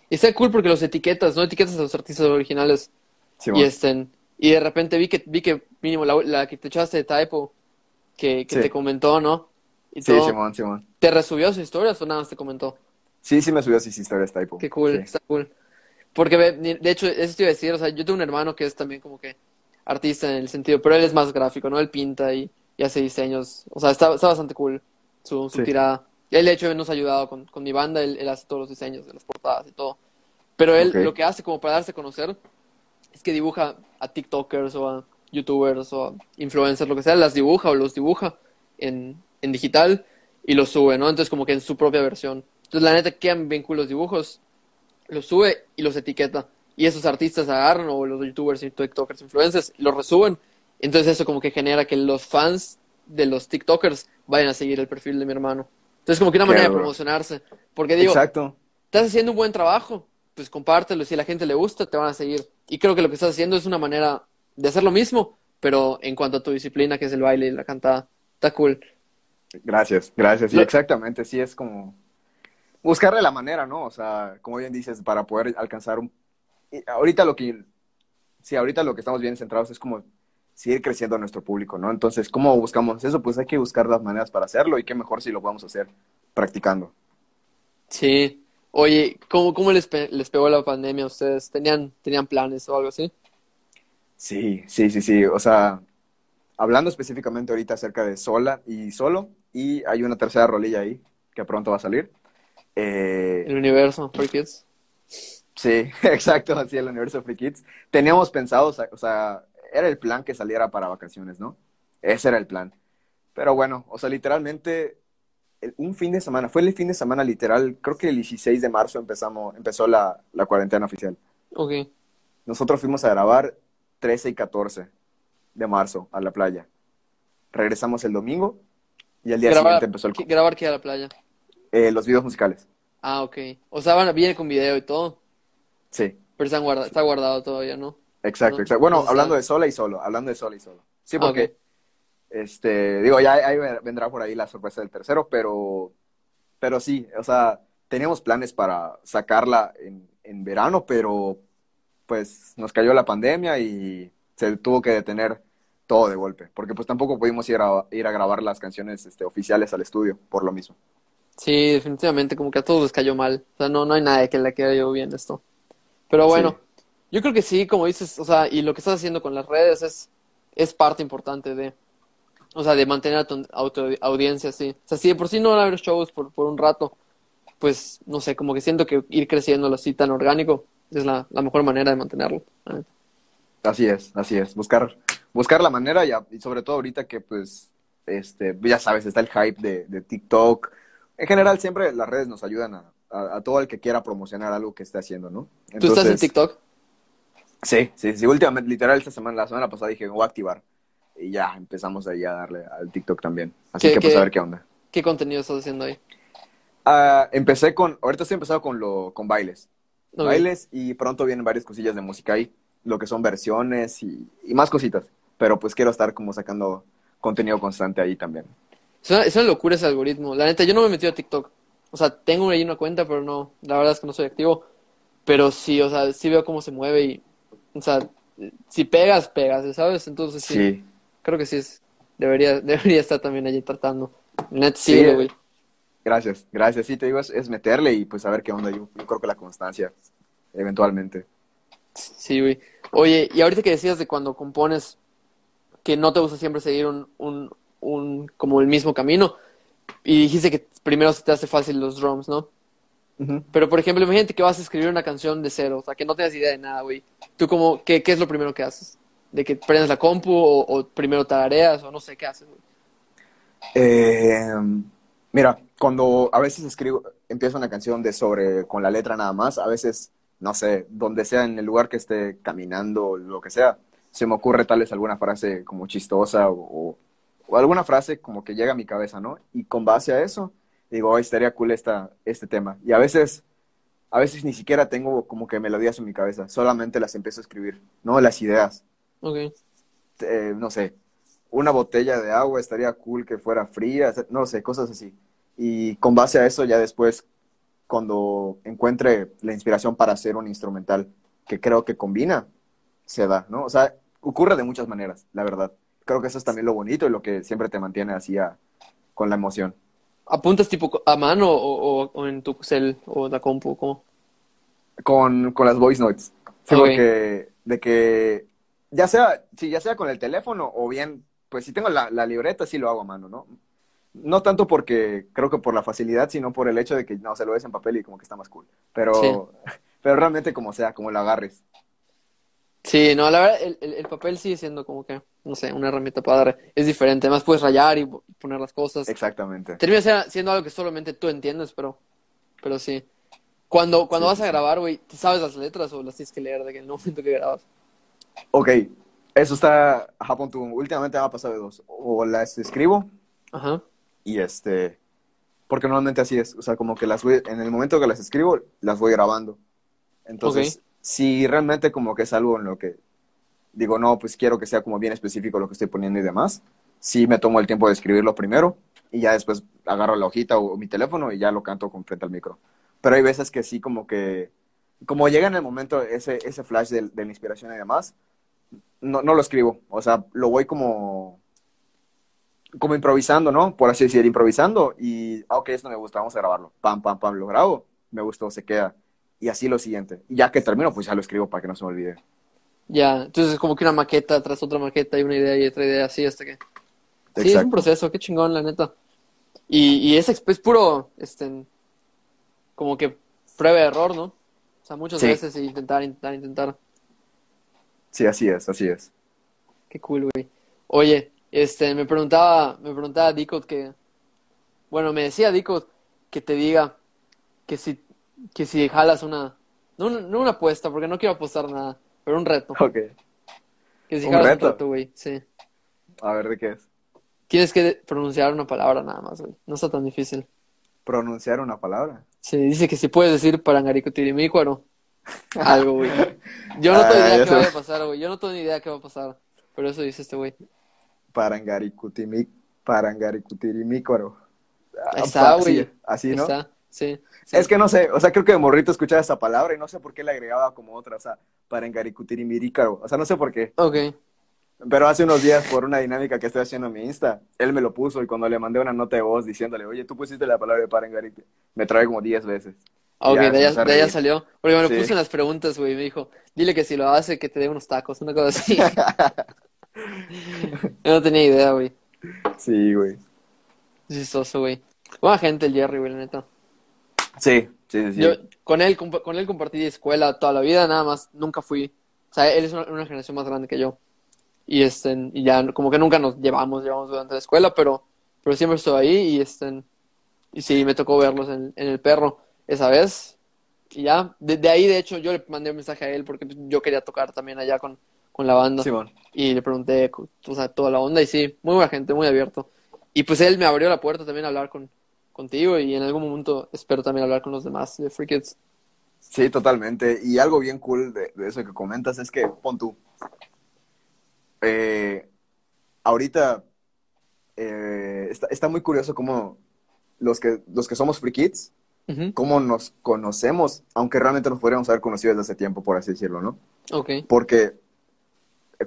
Y está cool porque los etiquetas, ¿no? Etiquetas a los artistas originales. Sí, y este, y de repente vi que, vi que mínimo la, la que te echaste de Typo, que, que Sí. te comentó, ¿no? Y Sí, todo. Simón, Simón. ¿Te resubió sus historias o nada más te comentó? Sí, sí me subió sus historias, Typo. Qué cool, Sí. está cool. Porque, de hecho, eso te iba a decir, o sea, yo tengo un hermano que es también como que artista en el sentido, pero él es más gráfico, ¿no? Él pinta y, y hace diseños, o sea, está, está bastante cool su, su Sí. tirada. Él, de hecho, nos ha ayudado con, con mi banda, él, él hace todos los diseños de las portadas y todo. Pero él lo que hace como para darse a conocer es que dibuja a TikTokers o a youtubers o influencers, lo que sea, las dibuja o los dibuja en, en digital y los sube, ¿no? Entonces como que en su propia versión. Entonces la neta quedan bien cool los dibujos, los sube y los etiqueta. Y esos artistas agarran, o los youtubers y tiktokers, influencers, los resuben. Entonces eso como que genera que los fans de los tiktokers vayan a seguir el perfil de mi hermano. Entonces como que una manera de promocionarse. Porque digo, Exacto. estás haciendo un buen trabajo, pues compártelo. Si a la gente le gusta, te van a seguir. Y creo que lo que estás haciendo es una manera de hacer lo mismo, pero en cuanto a tu disciplina, que es el baile y la cantada. Está cool. Gracias, gracias. Sí, Lo- exactamente, sí es como buscarle la manera, ¿no? O sea, como bien dices, para poder alcanzar un... ahorita lo que... Sí, ahorita lo que estamos bien centrados es como seguir creciendo nuestro público, ¿no? Entonces, ¿cómo buscamos eso? Pues hay que buscar las maneras para hacerlo y qué mejor si lo podemos hacer practicando. Sí. Oye, ¿cómo, cómo les, pe- les pegó la pandemia a ustedes? ¿Tenían, ¿Tenían planes o algo así? Sí, sí, sí, sí. O sea, hablando específicamente ahorita acerca de sola y solo, y hay una tercera rolilla ahí que pronto va a salir. Eh, El universo, Free Kids. Sí, exacto, así el universo Free Kids. Teníamos pensado, o sea, era el plan que saliera para vacaciones, ¿no? Ese era el plan. Pero bueno, o sea, literalmente, un fin de semana, fue el fin de semana literal, creo que el 16 de marzo empezamos, empezó la, la cuarentena oficial. Ok. Nosotros fuimos a grabar 13 y 14 de marzo a la playa. Regresamos el domingo y al día Grabar, siguiente empezó el, ¿qué- grabar qué a la playa? eh, los videos musicales. Ah, ok. O sea, van- viene con video y todo, Sí, pero está guardado, está guardado todavía, ¿no? exacto, No, exacto. Bueno, hablando de sola y solo, hablando de sola y solo. Sí, Ah, porque. Este, digo, ya ahí vendrá por ahí la sorpresa del tercero, pero, pero sí, o sea, teníamos planes para sacarla en, en verano, pero pues nos cayó la pandemia y se tuvo que detener todo de golpe, porque pues tampoco pudimos ir a, ir a grabar las canciones este, oficiales al estudio, por lo mismo. Sí, definitivamente, como que a todos les cayó mal. O sea, no, no hay nadie que le quede bien esto. Pero bueno, yo creo que sí, como dices, o sea, y lo que estás haciendo con las redes es, es parte importante de, o sea, de mantener a tu auto- audiencia, sí. O sea, si de por sí no van a haber shows por, por un rato, pues, no sé, como que siento que ir creciendo así tan orgánico es la, la mejor manera de mantenerlo. Así es, así es, buscar, buscar la manera y, a- y sobre todo ahorita que pues, este, ya sabes, está el hype de, de TikTok. En general siempre las redes nos ayudan a, a- a todo el que quiera promocionar algo que esté haciendo, ¿no? ¿Tú estás en TikTok? Sí, sí, sí, últimamente, literal esta semana, la semana pasada dije, voy a activar. Y ya empezamos ahí a darle al TikTok también. Así ¿Qué- que pues a ver qué onda. ¿Qué contenido estás haciendo ahí? Ah, empecé con, ahorita estoy empezado con lo, con bailes. Bailes y pronto vienen varias cosillas de música ahí, lo que son versiones y, y más cositas. Pero pues quiero estar como sacando contenido constante ahí también. Es una, es una locura ese algoritmo. La neta, yo no me he metido a TikTok. O sea, tengo ahí una cuenta, pero no, la verdad es que no soy activo. Pero sí, o sea, sí veo cómo se mueve y, o sea, si pegas, pegas, ¿sabes? Entonces sí, Sí, creo que sí es, debería, debería estar también allí tratando. Sí, sí, güey. gracias, gracias. Sí, te digo, es, es meterle y pues a ver qué onda. Yo, yo creo que la constancia, eventualmente. Sí, güey. Oye, y ahorita que decías de cuando compones que no te gusta siempre seguir un, un, un, como el mismo camino, y dijiste que primero se te hace fácil los drums, ¿no? Ujú. Pero, por ejemplo, imagínate que vas a escribir una canción de cero, o sea, que no tengas idea de nada, güey. ¿Tú como, qué, qué es lo primero que haces? ¿De que prendes la compu o, o primero tareas o no sé qué haces, güey? Eh, mira, cuando a veces escribo, empiezo una canción de sobre con la letra nada más, a veces, no sé, donde sea, en el lugar que esté caminando, lo que sea, se me ocurre tal vez alguna frase como chistosa o, o alguna frase como que llega a mi cabeza, ¿no? Y con base a eso, digo, "Ay, estaría cool esta, este tema. Y a veces, a veces ni siquiera tengo como que melodías en mi cabeza, solamente las empiezo a escribir, ¿no? Las ideas Ok. eh, no sé, una botella de agua estaría cool que fuera fría, no sé, cosas así. Y con base a eso ya después, cuando encuentre la inspiración para hacer un instrumental que creo que combina, se da, ¿no? O sea, ocurre de muchas maneras, la verdad. Creo que eso es también lo bonito y lo que siempre te mantiene así a- con la emoción. ¿Apuntas tipo a mano o, o- o en tu cel o la compu? ¿Cómo? Con, con las voice notes. Sí, Ok. porque de que ya sea, sí, ya sea con el teléfono o bien, pues si tengo la, la libreta, sí lo hago a mano, ¿no? No tanto porque creo que por la facilidad, sino por el hecho de que no se lo ves en papel y como que está más cool. Pero, Sí. pero realmente como sea, como lo agarres. Sí, no, la verdad, el, el, el papel sigue siendo como que, no sé, una herramienta padre. Es diferente, además puedes rayar y poner las cosas. Exactamente. Termina siendo algo que solamente tú entiendes, pero, pero sí. Cuando, cuando Sí, vas sí, a grabar, güey, ¿te sabes las letras o las tienes que leer de que en el momento que grabas? Ok, eso está, tú, últimamente me ha pasado de dos. O las escribo Ajá. y este, porque normalmente así es, o sea, como que las voy, en el momento que las escribo, las voy grabando. Entonces. Si realmente como que es algo en lo que digo, no, pues quiero que sea como bien específico lo que estoy poniendo y demás, sí me tomo el tiempo de escribirlo primero y ya después agarro la hojita o, mi teléfono y ya lo canto con frente al micro. Pero hay veces que sí como que, como llega en el momento ese, ese flash de, de la inspiración y demás, no, no lo escribo, o sea, lo voy como como improvisando, ¿no? Por así decir, improvisando y, ah, ok, esto me gusta, vamos a grabarlo. Pam, pam, pam, lo grabo, me gustó, se queda. Y así lo siguiente. Y ya que termino, pues ya lo escribo para que no se me olvide. Ya, entonces es como que una maqueta tras otra maqueta y una idea y otra idea, así hasta que... Sí, es un proceso, qué chingón, la neta. Y, y es, es puro, este, como que prueba de error, ¿no? O sea, muchas Sí. veces intentar, intentar, intentar. Sí, así es, así es. Qué cool, güey. Oye, este, me preguntaba, me preguntaba Dicot que, bueno, me decía Dicot que te diga que si, que si jalas una, no, una- no una apuesta, porque no quiero apostar nada, pero un reto. Ok. Que si ¿Un jalas reto? un reto, güey, sí. A ver, ¿de qué es? Tienes que pronunciar una palabra nada más, güey. No está tan difícil. Pronunciar una palabra. Sí, dice que si puedes decir parangaricutirimícuaro, algo, güey. Yo no tengo Ah, idea ya qué vaya a pasar, güey. Yo no tengo ni idea qué va a pasar. Pero eso dice este güey. Parangaricutirimícuaro. Ahí está, Ah, güey. sí, así, ¿no? está, sí. sí. Es que no sé, o sea, creo que de morrito escuchaba esa palabra y no sé por qué le agregaba como otra, o sea, parangaricutirimícaro. O sea, no sé por qué. Ok. Pero hace unos días, por una dinámica que estoy haciendo en mi Insta, él me lo puso y cuando le mandé una nota de voz diciéndole, oye, tú pusiste la palabra de parangaricute, me trae como 10 veces. Ah, Ok, Ya, de allá, empecé a de allá reír. salió. Porque me lo Sí. puso en las preguntas, güey. Me dijo, dile que si lo hace, que te dé unos tacos, una cosa así. Yo no tenía idea, güey. Sí, güey. Chistoso, güey. Buena gente el Jerry, güey, la neta. Sí, sí, sí. sí. Yo con él, con él compartí escuela toda la vida, nada más, nunca fui. O sea, él es una, una generación más grande que yo. Y este, y ya como que nunca nos llevamos, llevamos durante la escuela, pero, pero siempre estuve ahí y este, y sí, me tocó verlos en, en el perro esa vez. Y ya, de, de ahí de hecho yo le mandé un mensaje a él porque yo quería tocar también allá con, con la banda. Simón. Y le pregunté, o sea, toda la onda y sí, muy buena gente, muy abierto. Y pues él me abrió la puerta también a hablar con, contigo y en algún momento espero también hablar con los demás de Free Kids. Sí, totalmente. Y algo bien cool de, de eso que comentas es que, pon tú, eh, ahorita eh, está, está muy curioso cómo los que, los que somos free kids, Ujú, cómo nos conocemos, aunque realmente nos podríamos haber conocido desde hace tiempo, por así decirlo, ¿no? Ok, Porque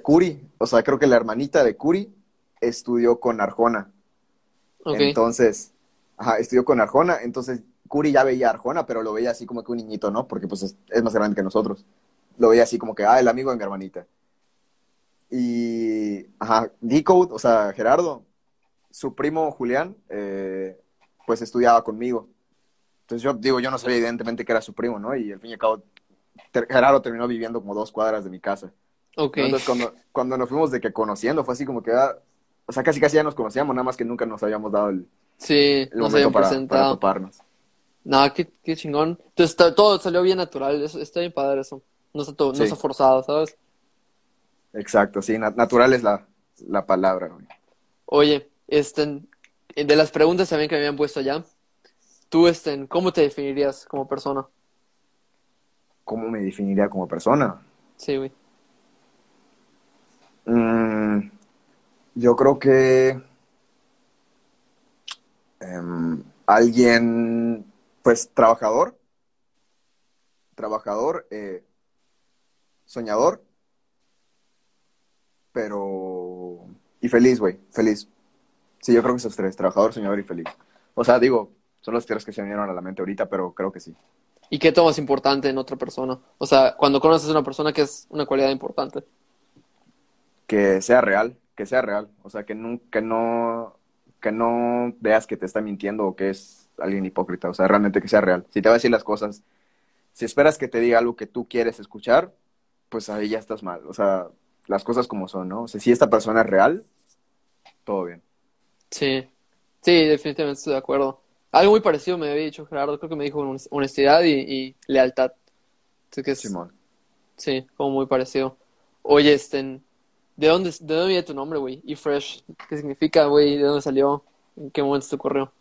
Curi, o sea, creo que la hermanita de Curi estudió con Arjona. ok. Entonces, ajá, estudió con Arjona, entonces Curi ya veía a Arjona, pero lo veía así como que un niñito, ¿no? Porque pues es, es más grande que nosotros. Lo veía así como que, ah, el amigo de mi hermanita. Y, ajá, Decode, o sea, Gerardo, su primo Julián, eh, pues estudiaba conmigo. Entonces yo digo, yo no sabía evidentemente que era su primo, ¿no? Y al fin y al cabo, ter- Gerardo terminó viviendo como dos cuadras de mi casa. Ok. ¿no? Entonces cuando, cuando nos fuimos de que conociendo, fue así como que, ah, o sea, casi casi ya nos conocíamos, nada más que nunca nos habíamos dado el, Sí, el nos habían para, para presentado. toparnos. No, qué, qué chingón. Entonces todo salió bien natural, eso, está bien padre eso. No está, todo, no está forzado, ¿sabes? Exacto, sí, na- natural es la, la palabra, güey. Oye, este, de las preguntas también que me habían puesto allá, tú, este, ¿cómo te definirías como persona? ¿Cómo me definiría como persona? Sí, güey. Mm, yo creo que em, alguien, pues, trabajador, trabajador, eh, soñador, pero... y feliz, güey, feliz. Sí, yo creo que esos tres, trabajador, soñador y feliz. O sea, digo, son los tres que se me vinieron a la mente ahorita, pero creo que sí. ¿Y qué tomas importante en otra persona? O sea, cuando conoces a una persona que es una cualidad importante. que sea real, que sea real, o sea, que que no, que no veas que te está mintiendo o que es alguien hipócrita, o sea, realmente que sea real. Si te va a decir las cosas, si esperas que te diga algo que tú quieres escuchar, pues ahí ya estás mal. O sea, las cosas como son, ¿no? O sea, si esta persona es real, todo bien. Sí, sí, definitivamente estoy de acuerdo. Algo muy parecido me había dicho Gerardo, creo que me dijo honestidad y, y lealtad. Así que es, Simón. sí, como muy parecido. Oye, este, ¿de dónde, de dónde viene tu nombre, güey? Y Fresh, ¿qué significa, güey? ¿De dónde salió? ¿En qué momento te ocurrió?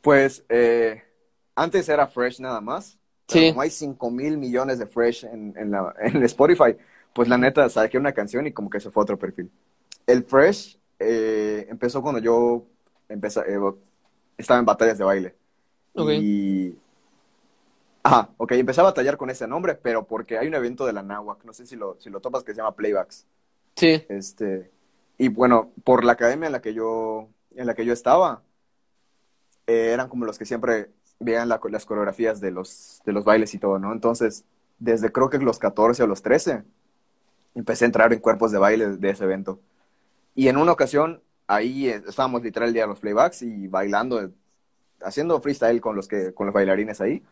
Pues eh, antes era Fresh nada más. pero Sí. Como hay 5 mil millones de Fresh en, en, la, en Spotify, pues la neta saqué una canción y como que se fue a otro perfil. El Fresh eh, empezó cuando yo empecé, eh, estaba en batallas de baile. Ok. Y. Ajá, ok, empecé a batallar con ese nombre, pero porque hay un evento de la Náhuac, no sé si lo, si lo topas, que se llama Playbacks. Sí, Este, y bueno, por la academia en la que yo, en la que yo estaba, eh, eran como los que siempre veían la- las coreografías de los, de los bailes y todo, ¿no? Entonces, desde creo que los 14 o los 13, empecé a entrar en cuerpos de baile de ese evento. Y en una ocasión, ahí eh, estábamos literal el día de los playbacks y bailando, haciendo freestyle con los, que, con los bailarines ahí.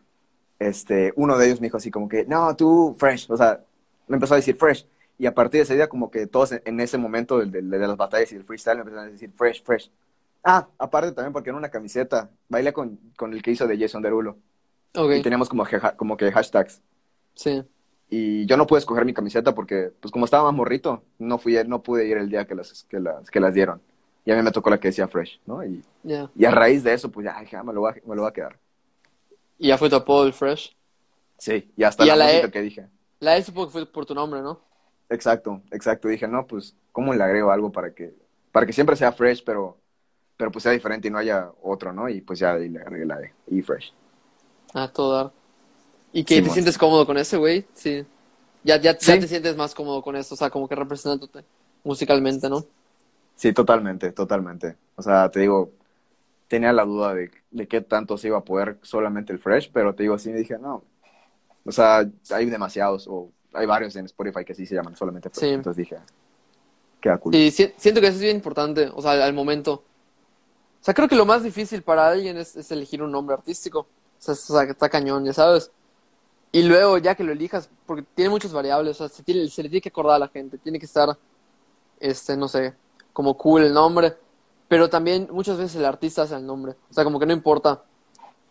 Este, uno de ellos me dijo así como que, no, tú, fresh, o sea, me empezó a decir fresh. Y a partir de ese día, como que todos en, ese momento de, las batallas y del freestyle empezaron a decir fresh, fresh. Ah, aparte también porque en una camiseta bailé con, con el que hizo de Jason Derulo. ok, Y teníamos como, que- como que hashtags. sí, Y yo no pude escoger mi camiseta porque, pues como estaba más morrito, no fui, no pude ir el día que las, que las, que las dieron. Y a mí me tocó la que decía fresh, ¿no? Y, ya. y a raíz de eso, pues ya, dije, ah, me lo voy a, me lo voy a quedar. Y ya fue tu apodo, el Fresh. Sí, y hasta Y la la E- que dije. La E supongo que fue por tu nombre, ¿no? Exacto, exacto. Dije, no, pues, ¿cómo le agrego algo para que, para que siempre sea fresh, pero, pero pues sea diferente y no haya otro, ¿no? Y pues ya le agregué la E, y fresh. A todo dar. ¿Y que Sí, te sientes cómodo con ese, güey? Sí. Ya, ya, ya te sientes más cómodo con eso, o sea, como que representándote musicalmente, ¿no? Sí, totalmente, totalmente. O sea, te digo, tenía la duda de, de qué tanto se iba a poder solamente el fresh, pero te digo, sí, dije, no. O sea, hay demasiados, o hay varios en Spotify que sí se llaman solamente fresh. Sí. Entonces dije, queda cool. Y si- siento que eso es bien importante, o sea, al, momento. O sea, creo que lo más difícil para alguien es, es elegir un nombre artístico. O sea, es- o sea, que está cañón, ya sabes. Y luego, ya que lo elijas, porque tiene muchas variables, o sea, se, tiene- se le tiene que acordar a la gente, tiene que estar, este, no sé, como cool el nombre. Pero también muchas veces el artista hace el nombre. O sea, como que no importa.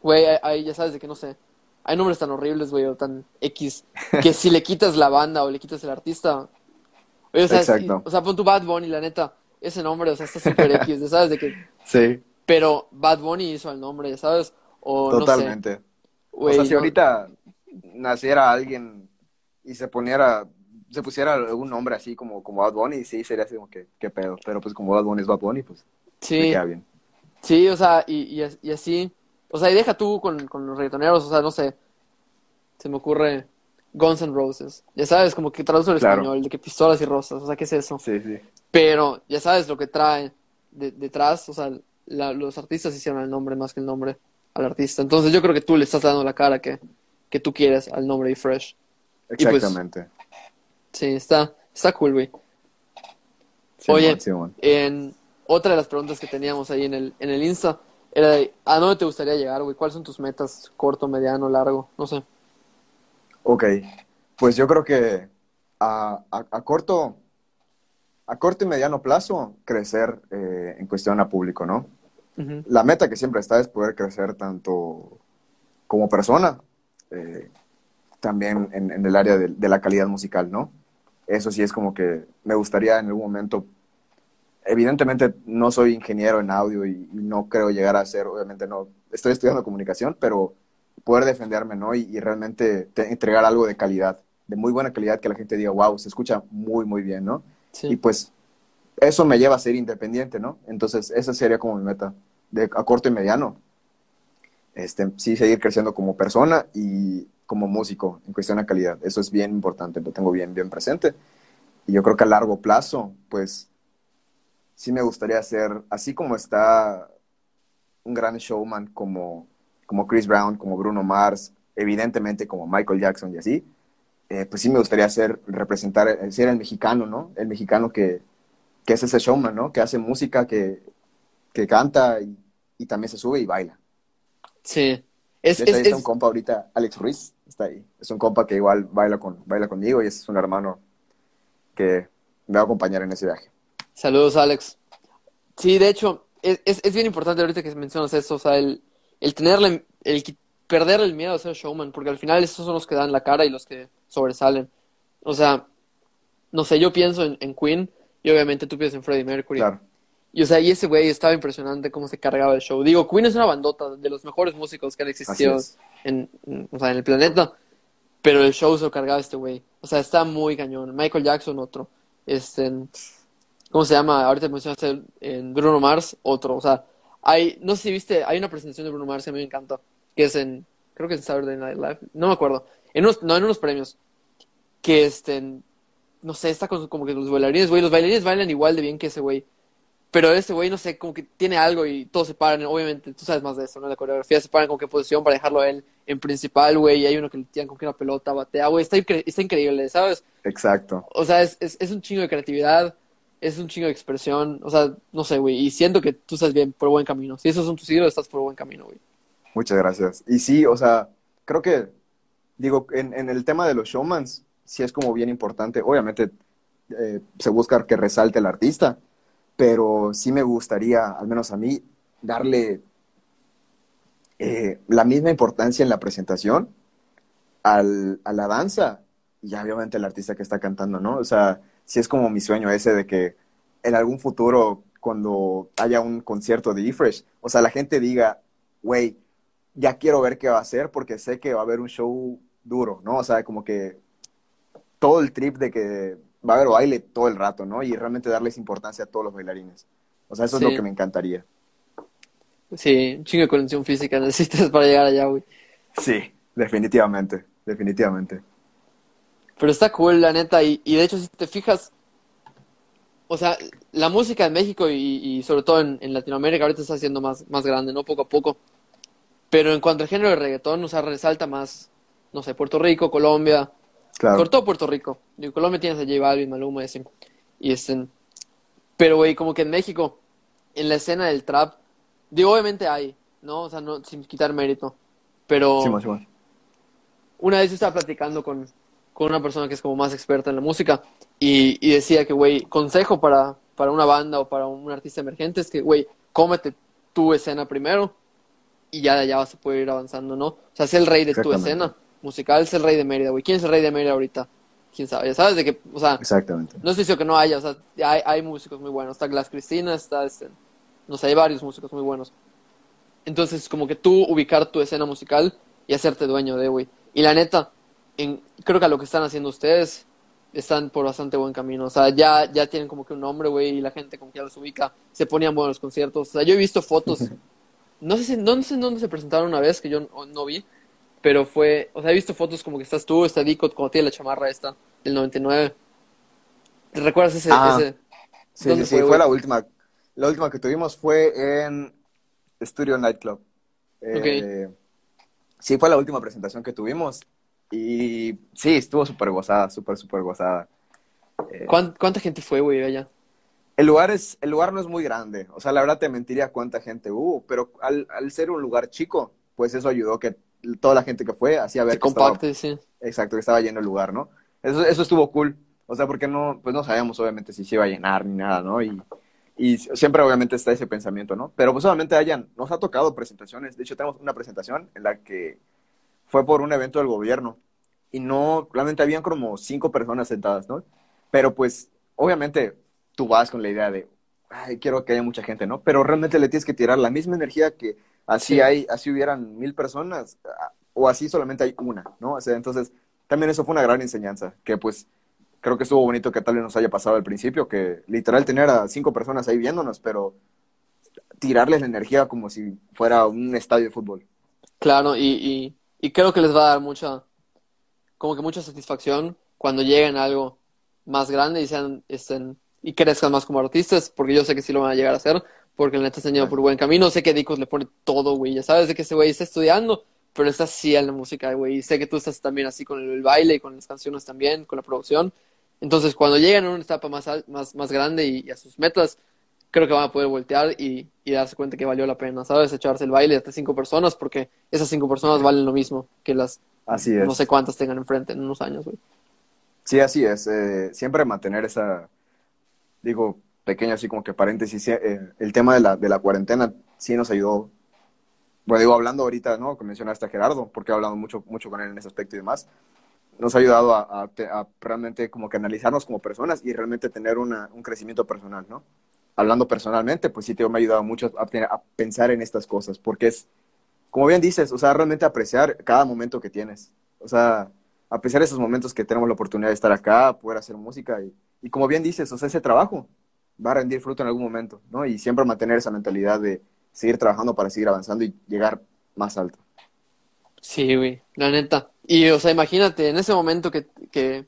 Güey, hay- ya sabes de que no sé. Hay nombres tan horribles, güey, o tan X, que si le quitas la banda o le quitas el artista. O sea, Exacto. o sea, pon tu Bad Bunny, la neta. Ese nombre, o sea, está súper X, sabes de que. Sí, Pero Bad Bunny hizo el nombre, ya sabes. O no sé. totalmente. O sea, si no- ahorita naciera alguien y se poniera, se pusiera algún nombre así como, como Bad Bunny, sí, sería así como que, qué pedo. Pero pues como Bad Bunny es Bad Bunny, pues Sí, queda bien. sí, o sea, y, y, as- y así. O sea, y deja tú con, con los reggaetoneros, o sea, no sé. Se me ocurre Guns N' Roses. Ya sabes, como que traduce Claro. español, de que pistolas y rosas, o sea, ¿qué es eso? Sí, sí. Pero ya sabes lo que trae de- detrás, o sea, la- los artistas hicieron el nombre más que el nombre al artista. Entonces yo creo que tú le estás dando la cara que, que tú quieres al nombre de Fresh. pues- Exactamente. Sí, está, está cool, güey. Oye. Simón. En otra de las preguntas que teníamos ahí en el, en el Insta era de, ¿a dónde te gustaría llegar, güey? ¿Cuáles son tus metas? Corto, mediano, largo, no sé. Ok, pues yo creo que a, a- a corto, a corto y mediano plazo, crecer eh, en cuestión a público, ¿no? La meta que siempre está es poder crecer tanto como persona, eh, también en, en el área de, de la calidad musical, ¿no? Eso sí es como que me gustaría en algún momento, evidentemente no soy ingeniero en audio y, y no creo llegar a ser, obviamente no, estoy estudiando comunicación, pero poder defenderme, ¿no? Y, y realmente te- entregar algo de calidad, de muy buena calidad, que la gente diga, wow, se escucha muy, muy bien, ¿no? Y pues eso me lleva a ser independiente, ¿no? Entonces, esa sería como mi meta, de a corto y mediano. Este, sí, seguir creciendo como persona y como músico en cuestión de calidad. Eso es bien importante, lo tengo bien, bien presente. Y yo creo que a largo plazo, pues, sí me gustaría ser, así como está un gran showman como, como Chris Brown, como Bruno Mars, evidentemente como Michael Jackson y así, eh, pues sí me gustaría ser, representar, eh, ser el mexicano, ¿no? El mexicano que, que es ese showman, ¿no? Que hace música, que, que canta y, y también se sube y baila. sí. Es, De hecho, es, ahí está es- un compa ahorita, Alex Ruiz, está ahí. Es un compa que igual baila, con, baila conmigo y es un hermano que me va a acompañar en ese viaje. Saludos, Alex. Sí, de hecho, es, es, es bien importante ahorita que mencionas eso, o sea, el, el tenerle, el perder el miedo a ser showman, porque al final esos son los que dan la cara y los que sobresalen. O sea, no sé, yo pienso en, en Queen y obviamente tú piensas en Freddie Mercury. Claro. Y o sea, y ese güey estaba impresionante cómo se cargaba el show. Digo, Queen es una bandota de los mejores músicos que han existido en, en- o sea, en el planeta. Pero el show se lo cargaba este güey. O sea, está muy cañón. Michael Jackson, otro. Este, ¿cómo se llama? Ahorita mencionaste en Bruno Mars, otro. O sea, hay, no sé si viste, hay una presentación de Bruno Mars que a mí me encantó. Que es en, creo que es en Saturday Night Live. No me acuerdo. En unos, no, en unos premios. Que este, no sé, está con como que los bailarines, güey. Los bailarines bailan igual de bien que ese güey. Pero ese güey, no sé, como que tiene algo y todos se paran. Obviamente, tú sabes más de eso, ¿no? La coreografía se paran con qué posición para dejarlo a él en principal, güey. Y hay uno que le tiran con que una pelota, batea, güey. Está, incre- está increíble, ¿sabes? Exacto. O sea, es, es, es un chingo de creatividad, es un chingo de expresión. O sea, no sé, güey. Y siento que tú estás bien, por buen camino. Si esos son tus ídolos, estás por buen camino, güey. Muchas gracias. Y sí, o sea, creo que, digo, en, en el tema de los showmans, sí es como bien importante. Obviamente eh, se busca que resalte el artista, pero sí me gustaría, al menos a mí, darle eh, la misma importancia en la presentación al, a la danza y obviamente el artista que está cantando, ¿no? O sea, sí es como mi sueño ese de que en algún futuro, cuando haya un concierto de E-Fresh, o sea, la gente diga, güey, ya quiero ver qué va a hacer porque sé que va a haber un show duro, ¿no? O sea, como que todo el trip de que va a haber baile todo el rato, ¿no? Y realmente darles importancia a todos los bailarines. O sea, eso es lo que me encantaría. Sí, un chingo de condición física necesitas para llegar allá, güey. Sí, definitivamente, definitivamente. Pero está cool, la neta. Y, y de hecho, si te fijas, o sea, la música en México y, y sobre todo en, en Latinoamérica ahorita está siendo más, más grande, ¿no? Poco a poco. Pero en cuanto al género de reggaetón, o sea, resalta más, no sé, Puerto Rico, Colombia, Claro, sobre todo Puerto Rico. En Colombia tienes a J Balvin, Maluma, ese. Y este, pero, güey, como que en México, en la escena del trap, digo, obviamente hay, ¿no? O sea, no, sin quitar mérito. Pero Simón, Simón. una vez yo estaba platicando con, con una persona que es como más experta en la música y, y decía que, güey, consejo para, para una banda o para un artista emergente es que, güey, cómete tu escena primero y ya de allá vas a poder ir avanzando, ¿no? O sea, sé el rey de tu escena musical, sé el rey de Mérida, güey. ¿Quién es el rey de Mérida ahorita? ¿Quién sabe? Ya sabes de que, o sea, Exactamente. no estoy diciendo que no haya, o sea, hay, hay músicos muy buenos. Está Glass Cristina, está, este, no sé, hay varios músicos muy buenos. Entonces, como que tú ubicar tu escena musical y hacerte dueño de, güey. Y la neta, en, creo que a lo que están haciendo ustedes, están por bastante buen camino. O sea, ya, ya tienen como que un nombre, güey, y la gente como que ya los ubica. Se ponían buenos conciertos. O sea, yo he visto fotos. No sé, si, no sé en dónde se presentaron una vez, que yo no, no vi. Pero fue, o sea, he visto fotos como que estás tú, está Dicot, como tiene la chamarra esta, del 99. ¿Te recuerdas ese? Ah, ese? Sí, ¿Dónde sí, sí, fue, la última. La última que tuvimos fue en Studio Nightclub. Eh, Sí, fue la última presentación que tuvimos. Y sí, estuvo súper gozada, súper, súper gozada. Eh, ¿Cuán- ¿Cuánta gente fue, güey, allá? el lugar es, el lugar no es muy grande. O sea, la verdad te mentiría cuánta gente hubo, pero al, al ser un lugar chico, pues eso ayudó que toda la gente que fue hacía ver Se que estaba compacte, sí. Exacto, que estaba lleno el lugar, ¿no? Eso, eso estuvo cool. O sea, porque no, pues no sabíamos obviamente si se iba a llenar ni nada, ¿no? Y, y siempre obviamente está ese pensamiento, ¿no? Pero pues solamente hayan, nos ha tocado presentaciones. De hecho, tenemos una presentación en la que fue por un evento del gobierno. Y no, realmente habían como cinco personas sentadas, ¿no? Pero pues, obviamente, tú vas con la idea de, ay, quiero que haya mucha gente, ¿no? Pero realmente le tienes que tirar la misma energía que así Sí. hay, así hubieran mil personas, ah, o así solamente hay una, ¿no? O sea, entonces, también eso fue una gran enseñanza, que pues creo que estuvo bonito que tal vez nos haya pasado al principio, que literal tener a cinco personas ahí viéndonos, pero tirarles la energía como si fuera un estadio de fútbol. Claro, y, y, y creo que les va a dar mucha, como que mucha satisfacción cuando lleguen a algo más grande y sean, estén, y crezcan más como artistas, porque yo sé que sí lo van a llegar a hacer, porque el neta están yendo por buen camino. Sé que Dicos le pone todo, güey. Ya sabes de que ese güey está estudiando, pero está así en la música, güey. Y sé que tú estás también así con el, baile y con las canciones también, con la producción. Entonces, cuando lleguen a una etapa más, más, más grande y, y a sus metas, creo que van a poder voltear y, y darse cuenta que valió la pena, ¿sabes? Echarse el baile de hasta cinco personas, porque esas cinco personas valen lo mismo que las Así es. no sé cuántas tengan enfrente en unos años, güey. Sí, así es. eh, siempre mantener esa, digo, pequeño así como que paréntesis, eh, el tema de la, de la cuarentena sí nos ayudó. Bueno, digo, hablando ahorita, ¿no? Que mencionaste a Gerardo, porque he hablado mucho, mucho con él en ese aspecto y demás. Nos ha ayudado a, a te- a realmente como que analizarnos como personas y realmente tener una, un crecimiento personal, ¿no? Hablando personalmente, pues sí, te me ha ayudado mucho a, tener- a pensar en estas cosas, porque es, como bien dices, o sea, realmente apreciar cada momento que tienes. O sea, apreciar esos momentos que tenemos la oportunidad de estar acá, poder hacer música y, y como bien dices, o sea, ese trabajo va a rendir fruto en algún momento, ¿no? Y siempre mantener esa mentalidad de seguir trabajando para seguir avanzando y llegar más alto. Sí, güey, la neta. Y, o sea, imagínate, en ese momento que, que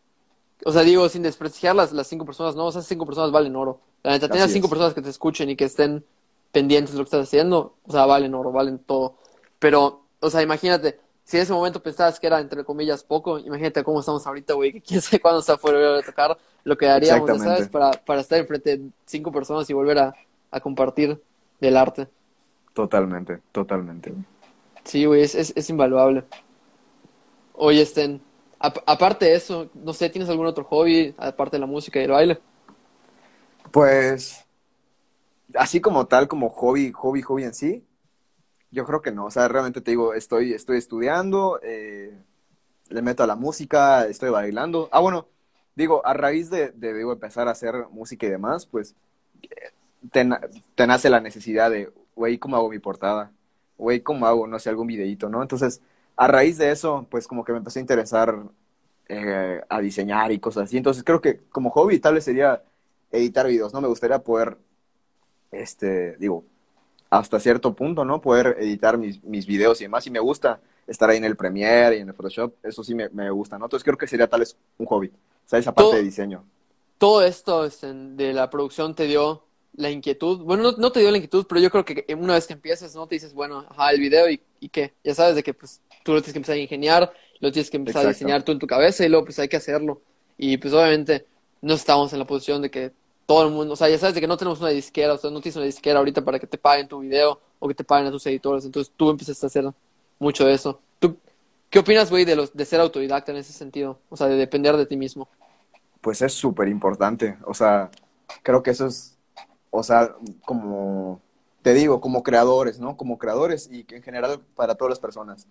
o sea, digo, sin desprestigiar las, las cinco personas, no, esas cinco personas valen oro. La neta, tener cinco es. personas que te escuchen y que estén pendientes de lo que estás haciendo, o sea, valen oro, valen todo. Pero, o sea, imagínate, si en ese momento pensabas que era, entre comillas, poco, imagínate cómo estamos ahorita, güey, que quién sabe cuándo está fuera a tocar, lo que haríamos, ya ¿sabes? Para, para estar enfrente de cinco personas y volver a, a compartir del arte. Totalmente, totalmente. Sí, güey, es, es, es invaluable. Oye, Sten, ap- aparte de eso, no sé, ¿tienes algún otro hobby aparte de la música y el baile? Pues, así como tal, como hobby, hobby, hobby en sí, yo creo que no. O sea, realmente te digo, estoy, estoy estudiando, eh, le meto a la música, estoy bailando. Ah, bueno, digo, a raíz de, de digo, empezar a hacer música y demás, pues te, na- te nace la necesidad de, güey, ¿cómo hago mi portada? Güey, ¿cómo hago, no sé, algún videíto, ¿no? Entonces, a raíz de eso, pues como que me empecé a interesar eh, a diseñar y cosas así. Entonces, creo que como hobby tal vez sería editar videos, ¿no? Me gustaría poder, este, digo, hasta cierto punto, ¿no? Poder editar mis, mis videos y demás. Y me gusta estar ahí en el Premiere y en el Photoshop. Eso sí me, me gusta, ¿no? Entonces creo que sería tal vez un hobby. O sea, esa parte Todo- de diseño. Todo esto Sten, de la producción te dio la inquietud. Bueno, no, no te dio la inquietud, pero yo creo que una vez que empiezas, ¿no? Te dices, bueno, ajá, el video y, y qué. Ya sabes de que pues tú lo tienes que empezar a ingeniar, lo tienes que empezar a diseñar tú en tu cabeza y luego pues hay que hacerlo. Y pues obviamente no estamos en la posición de que todo el mundo, o sea, ya sabes de que no tenemos una disquera, o sea, no tienes una disquera ahorita para que te paguen tu video o que te paguen a tus editores, entonces tú empiezas a hacer mucho de eso. ¿Tú qué opinas, güey, de de ser autodidacta en ese sentido? O sea, de depender de ti mismo. Pues es súper importante. O sea, creo que eso es, o sea, como te digo, como creadores, ¿no? Como creadores y en general para todas las personas.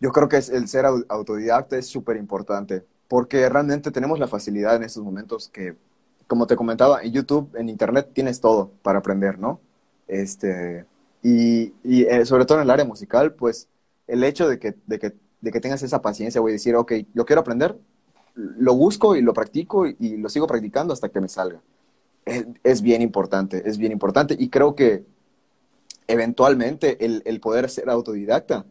Yo creo que el ser au- autodidacta es súper importante porque realmente tenemos la facilidad en estos momentos que, como te comentaba, en YouTube, en Internet tienes todo para aprender, ¿no? Este, y, y eh, sobre todo en el área musical, pues el hecho de que, de que, de que tengas esa paciencia, güey, decir, ok, lo quiero aprender, lo busco y lo practico y, y lo sigo practicando hasta que me salga. Es, es bien importante, es bien importante y creo que eventualmente el, el poder ser autodidacta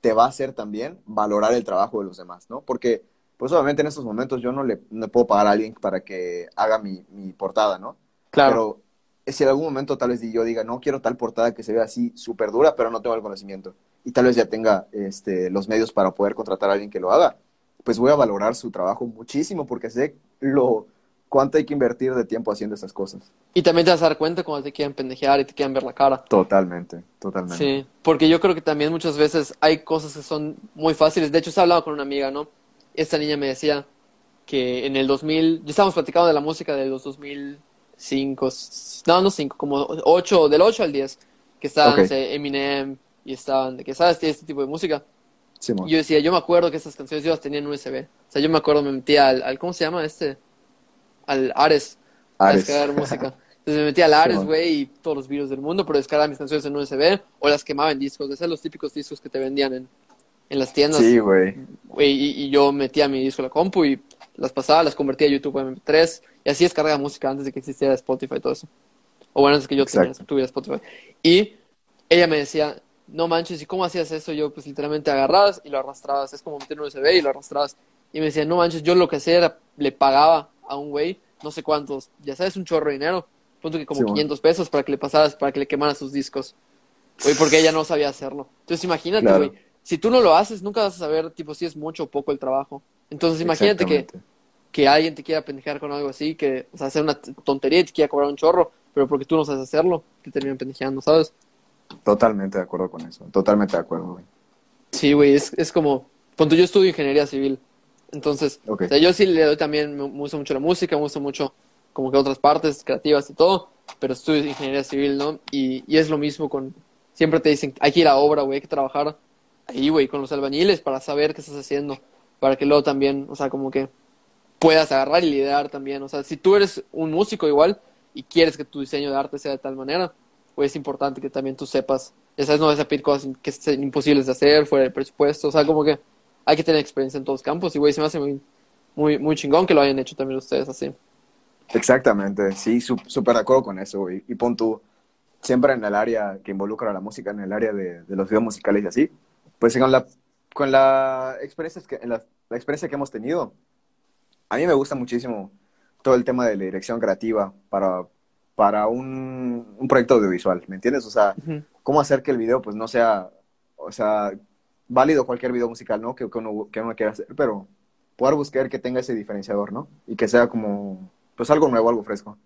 te va a hacer también valorar el trabajo de los demás, ¿no? Porque, pues obviamente en estos momentos yo no le, no puedo pagar a alguien para que haga mi, mi portada, ¿no? Claro. Pero si en algún momento tal vez yo diga, no quiero tal portada que se vea así súper dura, pero no tengo el conocimiento, y tal vez ya tenga este, los medios para poder contratar a alguien que lo haga, pues voy a valorar su trabajo muchísimo porque sé lo cuánto hay que invertir de tiempo haciendo esas cosas. Y también te vas a dar cuenta cuando te quieren pendejear y te quieren ver la cara. Totalmente, totalmente. Sí, porque yo creo que también muchas veces hay cosas que son muy fáciles. De hecho, he hablado con una amiga, ¿no? Esta niña me decía que en el 2000, ya estábamos platicando de la música de los 2005, no, no 5, como 8, del 8 al 10, que estaban, Eminem y estaban, de que sabes, este tipo de música. Y yo decía, yo me acuerdo que estas canciones yo las tenía en USB. O sea, yo me acuerdo, me metía al, al ¿cómo se llama este? Al Ares. A Ares. descargar música. Entonces me metía al Ares, güey, y todos los virus del mundo, pero descargaba mis canciones en USB o las quemaba en discos. De ser los típicos discos que te vendían en, en las tiendas. Sí, güey. Güey, y, y yo metía mi disco a la compu y las pasaba, las convertía a YouTube en MP3 y así descargaba música antes de que existiera Spotify y todo eso. O bueno, antes que yo tenía- tuviera Spotify. Y ella me decía, no manches, ¿y cómo hacías eso? Yo pues literalmente agarrabas y lo arrastrabas, es como meter un USB y lo arrastrabas. Y me decía, no manches, yo lo que hacía era, le pagaba a un güey, no sé cuántos, ya sabes, un chorro de dinero, punto que como Sí, bueno. 500 pesos para que le pasaras, para que le quemaras sus discos. Güey, porque ella no sabía hacerlo. Entonces imagínate, Claro. Si tú no lo haces, nunca vas a saber, tipo, si es mucho o poco el trabajo. Entonces imagínate que, que alguien te quiera pendejear con algo así, que, o sea, hacer una tontería y te quiera cobrar un chorro, pero porque tú no sabes hacerlo, te terminan pendejeando, ¿sabes? Totalmente de acuerdo con eso. Totalmente de acuerdo, güey. Sí, güey, es, es como, Punto, yo estudio ingeniería civil. Entonces, Ok. o sea, yo sí le doy también, me, me gusta mucho la música, me gusta mucho como que otras partes creativas y todo, pero estudio ingeniería civil, ¿no? Y, y es lo mismo con, siempre te dicen, hay que ir a obra, güey, hay que trabajar ahí, güey, con los albañiles para saber qué estás haciendo, para que luego también, o sea, como que puedas agarrar y liderar también, o sea, si tú eres un músico igual y quieres que tu diseño de arte sea de tal manera, pues es importante que también tú sepas, sabes, no vas a pedir cosas que sean imposibles de hacer, fuera del presupuesto, o sea, como que hay que tener experiencia en todos campos y, güey, se me hace muy, muy, muy chingón que lo hayan hecho también ustedes así. Exactamente, sí, súper de acuerdo con eso, güey. Y pon tú, siempre en el área que involucra a la música, en el área de, de los videos musicales y así, pues con la, con la experiencia que, la, la experiencia que hemos tenido, a mí me gusta muchísimo todo el tema de la dirección creativa para, para un, un proyecto audiovisual, ¿me entiendes? O sea, cómo hacer que el video pues no sea, o sea, válido cualquier video musical, ¿no? Que, que uno, que uno quiera hacer, pero poder buscar que tenga ese diferenciador, ¿no? Y que sea como, pues algo nuevo, algo fresco.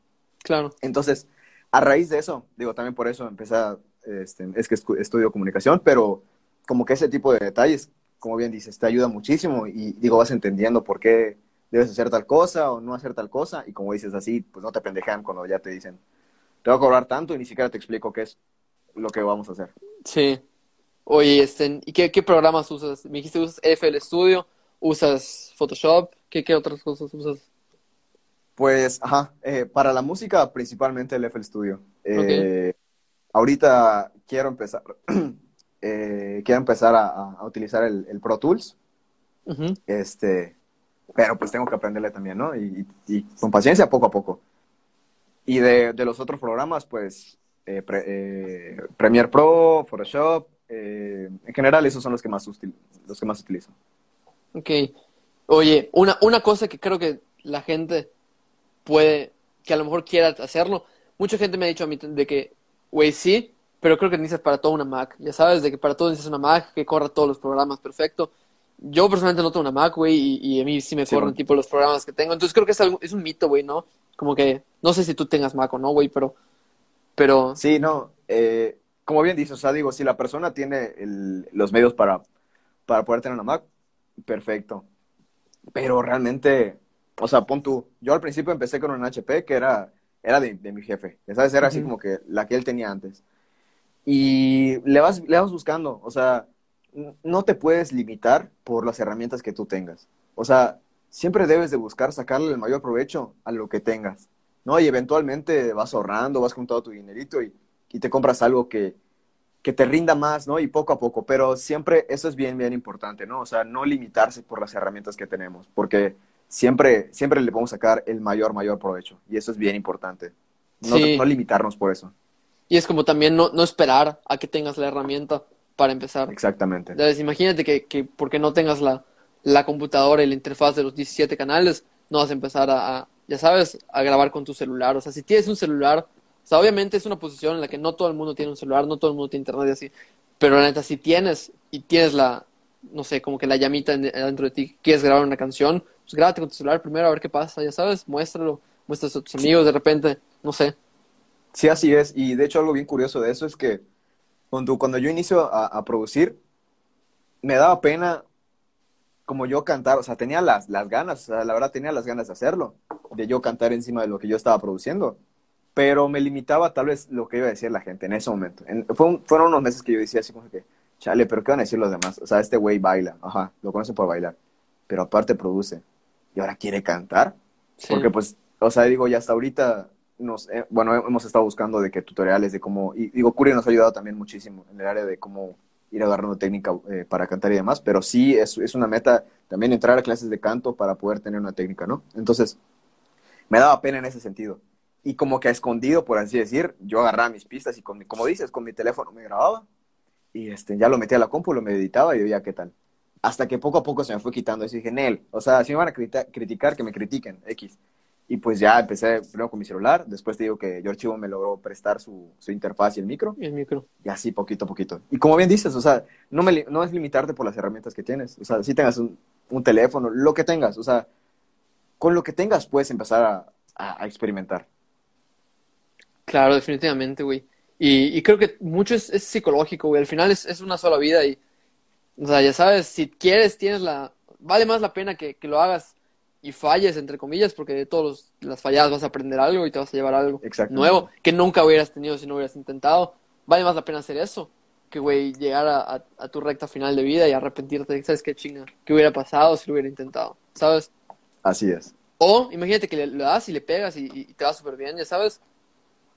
Claro, Entonces, a raíz de eso, digo, también por eso empecé a, este, es que estudio comunicación, pero como que ese tipo de detalles, como bien dices, te ayuda muchísimo y digo, vas entendiendo por qué debes hacer tal cosa o no hacer tal cosa y como dices así, pues no te pendejan cuando ya te dicen, te voy a cobrar tanto y ni siquiera te explico qué es lo que vamos a hacer. sí. Oye, este, ¿y qué, qué programas usas? Me dijiste usas FL Studio, usas Photoshop, ¿qué, qué otras cosas usas? Pues, ajá, eh, para la música principalmente el FL Studio. Eh, Ahorita quiero empezar, eh, quiero empezar a, a- utilizar el, el Pro Tools, Ujú. este, pero pues tengo que aprenderle también, ¿no? Y, y- y con paciencia, poco a poco. Y de, de los otros programas, pues, eh, Pre- eh, Premiere Pro, Photoshop, eh, en general esos son los que más, util- los que más utilizo. Ok. Oye, una, una cosa que creo que la gente puede, que a lo mejor quiera hacerlo, mucha gente me ha dicho a mí de que, güey, sí, pero creo que necesitas para todo una Mac. Ya sabes, de que para todo necesitas una Mac que corra todos los programas perfecto. Yo personalmente no tengo una Mac, güey, y, y a mí sí me Sí, corren tipo los programas que tengo. Entonces creo que es, algo- es un mito, güey, ¿no? Como que, no sé si tú tengas Mac o no, güey, pero, pero, Sí, no, eh, como bien dices, o sea, digo, si la persona tiene el- los medios para, para poder tener una Mac, perfecto. Pero realmente, o sea, pon tú, yo al principio empecé con un HP que era, era de, de mi jefe, ya ¿sabes? Era así como que la que él tenía antes. Y le vas, le vas buscando, o sea, no te puedes limitar por las herramientas que tú tengas. O sea, siempre debes de buscar sacarle el mayor provecho a lo que tengas, ¿no? Y eventualmente vas ahorrando, vas juntando tu dinerito y, y te compras algo que, que te rinda más, ¿no? Y poco a poco, pero siempre eso es bien, bien importante, ¿no? O sea, no limitarse por las herramientas que tenemos, porque siempre, siempre le podemos sacar el mayor, mayor provecho, y eso es bien importante. No, Sí. no limitarnos por eso. Y es como también no, no esperar a que tengas la herramienta para empezar. Exactamente. Entonces, imagínate que, que porque no tengas la, la computadora y la interfaz de los 17 canales, no vas a empezar a, a, ya sabes, a grabar con tu celular. O sea, si tienes un celular, o sea, obviamente es una posición en la que no todo el mundo tiene un celular, no todo el mundo tiene internet y así. Pero la neta, si tienes y tienes la, no sé, como que la llamita en- dentro de ti, quieres grabar una canción, pues grábate con tu celular primero a ver qué pasa, ya sabes, muéstralo, muéstralo a tus amigos, de repente, no sé. Sí, así es. Y de hecho, algo bien curioso de eso es que cuando, cuando yo inicio a, a producir, me daba pena como yo cantar, o sea, tenía las, las ganas, o sea, la verdad tenía las ganas de hacerlo, de yo cantar encima de lo que yo estaba produciendo, pero me limitaba tal vez lo que iba a decir la gente en ese momento. En- fue un- fueron unos meses que yo decía así como que, chale, pero ¿qué van a decir los demás? O sea, este güey baila, ajá, lo conocen por bailar, pero aparte produce, y ahora quiere cantar. Sí. Porque pues, o sea, digo, ya hasta ahorita nos, eh, bueno, hemos estado buscando de que tutoriales de cómo, y digo, Curio nos ha ayudado también muchísimo en el área de cómo ir agarrando técnica eh, para cantar y demás, pero sí es, es una meta también entrar a clases de canto para poder tener una técnica, ¿no? Entonces, me daba pena en ese sentido. Y como que a escondido, por así decir, yo agarraba mis pistas y con mi- como dices, con mi teléfono me grababa y este, ya lo metía a la compu, lo meditaba y veía qué tal. Hasta que poco a poco se me fue quitando eso y dije, Nel, o sea, si me van a criticar, que me critiquen, X. Y pues ya empecé primero con mi celular, después te digo que George Chivo me logró prestar su, su interfaz y el micro, Y el micro. y así poquito a poquito. Y como bien dices, o sea, no, me, no es limitarte por las herramientas que tienes, o sea, si tengas un, un teléfono, lo que tengas, o sea, con lo que tengas puedes empezar a, a- a experimentar. Claro, definitivamente, güey. Y, y creo que mucho es, es psicológico, güey. Al final es, es una sola vida y, O sea, ya sabes, si quieres, tienes la... Vale más la pena que, que lo hagas y falles, entre comillas, porque de todas las falladas vas a aprender algo y te vas a llevar algo nuevo que nunca hubieras tenido si no hubieras intentado. Vale más la pena hacer eso que, güey, llegar a, a- a tu recta final de vida y arrepentirte. ¿Sabes qué chinga? ¿Qué hubiera pasado si lo hubiera intentado? ¿Sabes? Así es. O imagínate que le, le das y le pegas y te va súper bien, ya sabes.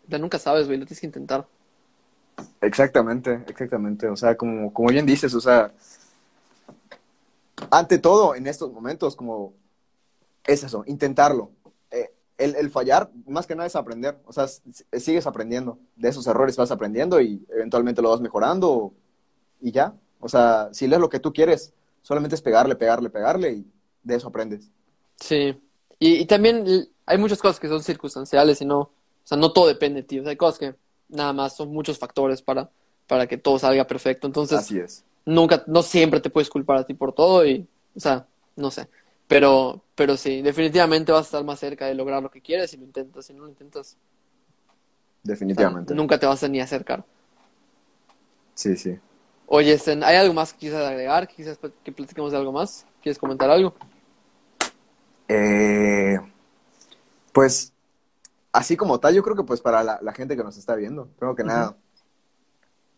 Ya nunca sabes, güey, lo tienes que intentar. Exactamente, exactamente. O sea, como, como bien dices, o sea, ante todo, en estos momentos, como es eso, intentarlo. Eh, el, el fallar, más que nada, es aprender. O sea, sigues aprendiendo. De esos errores vas aprendiendo y eventualmente lo vas mejorando y ya. O sea, si lees lo que tú quieres, solamente es pegarle, pegarle, pegarle y de eso aprendes. Sí. Y, y también hay muchas cosas que son circunstanciales y no, o sea, no todo depende de ti. O sea, hay cosas que nada más son muchos factores para, para que todo salga perfecto. Entonces, Así es. nunca, no siempre te puedes culpar a ti por todo y, o sea, no sé. Pero, pero sí, definitivamente vas a estar más cerca de lograr lo que quieres si lo intentas. Si no lo intentas, o sea, Definitivamente. nunca te vas a ni acercar. Sí, sí. Oye, Sten, ¿hay algo más que quisieras agregar? ¿Quisieras pl- que platiquemos de algo más? ¿Quieres comentar algo? Eh, pues, así como tal, yo creo que pues para la, la gente que nos está viendo, primero que nada,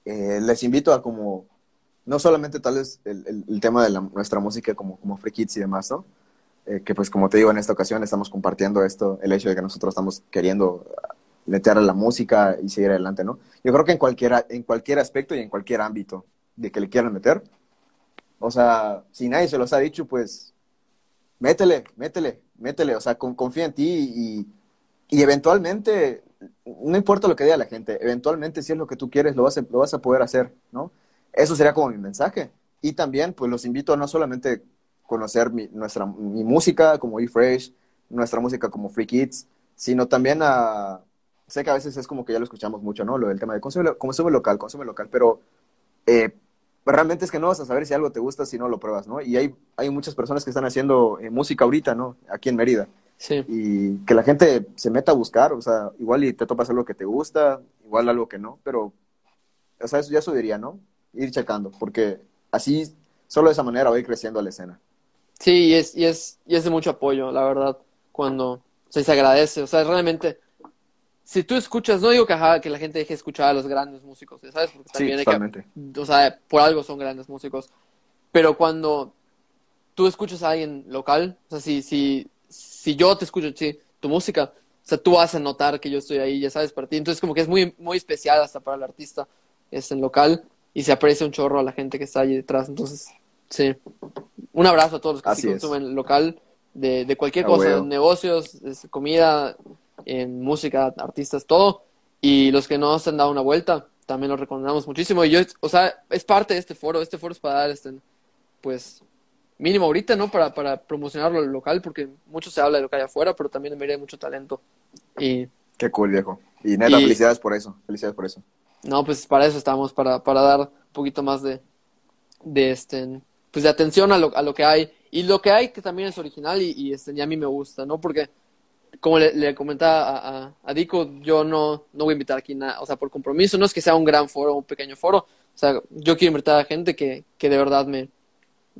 eh, les invito a como, no solamente tal vez el, el- tema de nuestra música como, como Free Kids y demás, ¿no? Eh, que pues como te digo, en esta ocasión estamos compartiendo esto, el hecho de que nosotros estamos queriendo meter a la música y seguir adelante, ¿no? Yo creo que en cualquier, en cualquier aspecto y en cualquier ámbito de que le quieran meter, o sea, si nadie se los ha dicho, pues métele, métele, métele, o sea, con- confía en ti y, y eventualmente, no importa lo que diga la gente, eventualmente si es lo que tú quieres, lo vas a, lo vas a poder hacer, ¿no? Eso sería como mi mensaje. Y también, pues los invito a no solamente conocer mi, nuestra, mi música como E-Fresh, nuestra música como Free Kids, sino también a, sé que a veces es como que ya lo escuchamos mucho, ¿no? Lo del tema de consume, consume local, consume local, pero eh, realmente es que no vas a saber si algo te gusta si no lo pruebas, ¿no? Y hay, hay muchas personas que están haciendo eh, música ahorita, ¿no? Aquí en Mérida. Sí. Y que la gente se meta a buscar, o sea, igual y te topas algo que te gusta, igual algo que no, pero, o sea, eso ya subiría, ¿no? Ir checando, porque así, solo de esa manera va a ir creciendo la escena. Sí, y es, y es, y es de mucho apoyo, la verdad, cuando o sea, se agradece. O sea, realmente, si tú escuchas, no digo que, ajá, que la gente deje de escuchar a los grandes músicos, ¿ya ¿sabes? Porque Sí, también hay totalmente. que, o sea, por algo son grandes músicos. Pero cuando tú escuchas a alguien local, o sea, si, si, si yo te escucho, sí, tu música, o sea, tú vas a notar que yo estoy ahí, ya sabes, para ti. Entonces, como que es muy, muy especial hasta para el artista, es en local, y se aprecia un chorro a la gente que está allí detrás. Entonces, sí. Un abrazo a todos los que sí consumen local, de, de cualquier cosa, negocios, comida, en música, artistas, todo. Y los que no se han dado una vuelta, también los recomendamos muchísimo. Y yo, o sea, es parte de este foro. Este foro es para dar, este, pues, mínimo ahorita, ¿no? Para, para promocionarlo al local, porque mucho se habla de lo que hay afuera, pero también Mérida hay mucho talento. Y Qué cool, viejo. Y neta, Y- felicidades por eso, felicidades por eso. No, pues para eso estamos, para, para dar un poquito más de, de este, pues de atención a lo, a lo que hay. Y lo que hay que también es original y, este, y a mí me gusta, ¿no? Porque, como le, comentaba a, a, a Dico, yo no, no voy a invitar aquí nada, o sea, por compromiso, no es que sea un gran foro o un pequeño foro, o sea, yo quiero invitar a gente que, que de verdad me,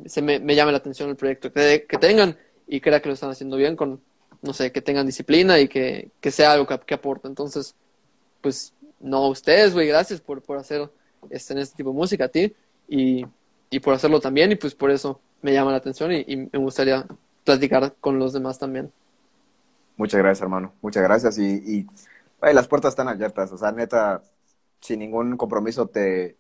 se me, me llame la atención el proyecto que, que tengan y crea que lo están haciendo bien con, no sé, que tengan disciplina y que, que sea algo que, que aporte. Entonces, pues, no a ustedes, güey, gracias por, por hacer este, este tipo de música a ti y, y por hacerlo también y pues por eso me llama la atención y, y me gustaría platicar con los demás también. Muchas gracias, hermano. Muchas gracias. Y, y ay, las puertas están abiertas. O sea, neta, sin ningún compromiso te,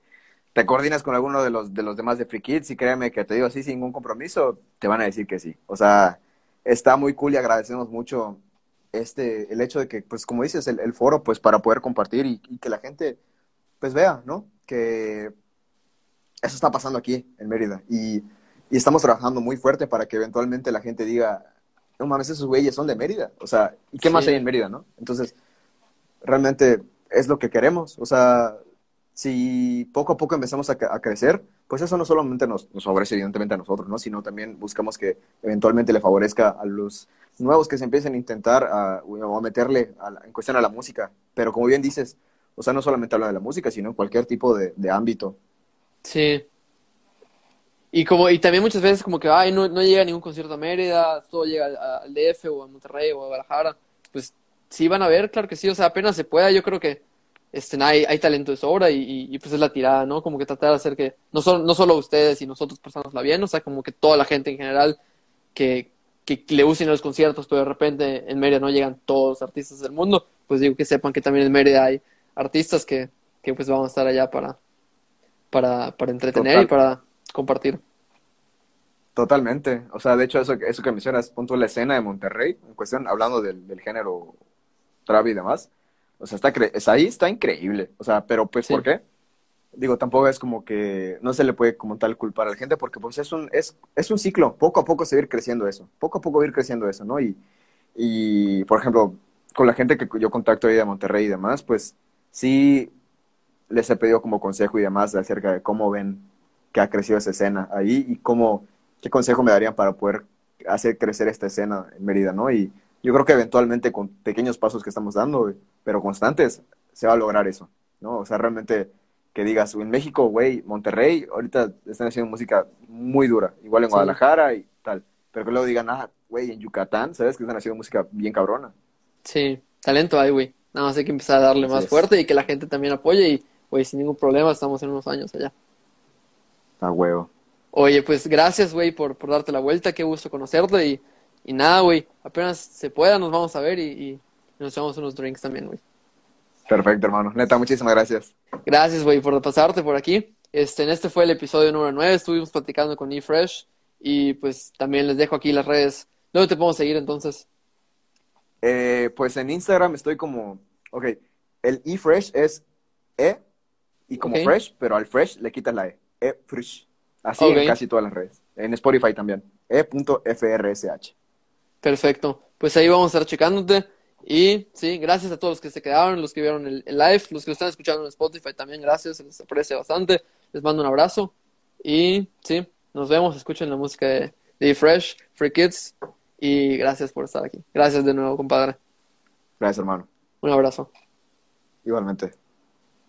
te coordinas con alguno de los, de los demás de Free Kids y créeme que te digo así, sin ningún compromiso, te van a decir que sí. O sea, está muy cool y agradecemos mucho este, el hecho de que, pues como dices, el, el foro, pues para poder compartir y, y que la gente, pues vea, ¿no? Que eso está pasando aquí en Mérida. Y, y estamos trabajando muy fuerte para que eventualmente la gente diga, no mames, esos güeyes son de Mérida. O sea, ¿y qué Sí. más hay en Mérida, no? Entonces, realmente es lo que queremos. O sea, si poco a poco empezamos a, a crecer, pues eso no solamente nos, nos, favorece evidentemente a nosotros, ¿no? Sino también buscamos que eventualmente le favorezca a los nuevos que se empiecen a intentar a, o a meterle a la, en cuestión a la música. Pero como bien dices, o sea, no solamente habla de la música, sino en cualquier tipo de, ámbito. Sí. Y como, y también muchas veces como que, ay, no, no llega ningún concierto a Mérida, todo llega al, DF o a Monterrey o a Guadalajara. Pues sí van a ver, claro que sí, o sea, apenas se pueda, yo creo que este, hay, hay talento de sobra y, pues es la tirada, ¿no? Como que tratar de hacer que no solo, no solo ustedes y nosotros pasárnosla bien, o sea, como que toda la gente en general que, que le usen los conciertos, pero de repente en Mérida no llegan todos los artistas del mundo, pues digo que sepan que también en Mérida hay artistas que, que pues vamos a estar allá para, para, para entretener Total. y para compartir. Totalmente. O sea, de hecho, eso, eso que mencionas, punto la escena de Monterrey, en cuestión, hablando del, del género trap y demás, o sea, está cre- es ahí está increíble. O sea, pero pues, Sí. ¿por qué? Digo, tampoco es como que no se le puede como tal culpar a la gente porque pues es un, es, es un ciclo, poco a poco se va a ir creciendo eso, poco a poco va a ir creciendo eso, ¿no? Y, y por ejemplo, con la gente que yo contacto ahí de Monterrey y demás, pues sí les he pedido como consejo y demás acerca de cómo ven que ha crecido esa escena ahí y cómo, qué consejo me darían para poder hacer crecer esta escena en Mérida, ¿no? Y yo creo que eventualmente con pequeños pasos que estamos dando, pero constantes, se va a lograr eso, ¿no? O sea, realmente que digas, en México, güey, Monterrey, ahorita están haciendo música muy dura, igual en Sí. Guadalajara y tal, pero que luego digan, ah, güey, en Yucatán, ¿sabes? Que están haciendo música bien cabrona. Sí, talento hay, güey. Nada más hay que empezar a darle Así más es. fuerte y que la gente también apoye y, güey, sin ningún problema estamos en unos años allá. A huevo. Oye, pues gracias, güey, por, por darte la vuelta, qué gusto conocerte y, y nada, güey, apenas se pueda nos vamos a ver y, y nos echamos unos drinks también, güey. Perfecto, hermano. Neta, muchísimas gracias. Gracias, güey, por pasarte por aquí. Este, en este fue el episodio número 9, estuvimos platicando con eFresh y pues también les dejo aquí las redes. ¿Dónde te podemos seguir entonces? Eh, pues en Instagram estoy como, ok, el eFresh es E y como fresh, pero al fresh le quitas la E. E-fresh. Así en casi todas las redes. En Spotify también. E E.frsh. Perfecto. Pues ahí vamos a estar checándote. Y sí, gracias a todos los que se quedaron, los que vieron el, el live, los que lo están escuchando en Spotify también, gracias, se les aprecia bastante. Les mando un abrazo. Y sí, nos vemos, escuchen la música de, de Fresh, Free Kids. Y gracias por estar aquí. Gracias de nuevo, compadre. Gracias, hermano. Un abrazo. Igualmente.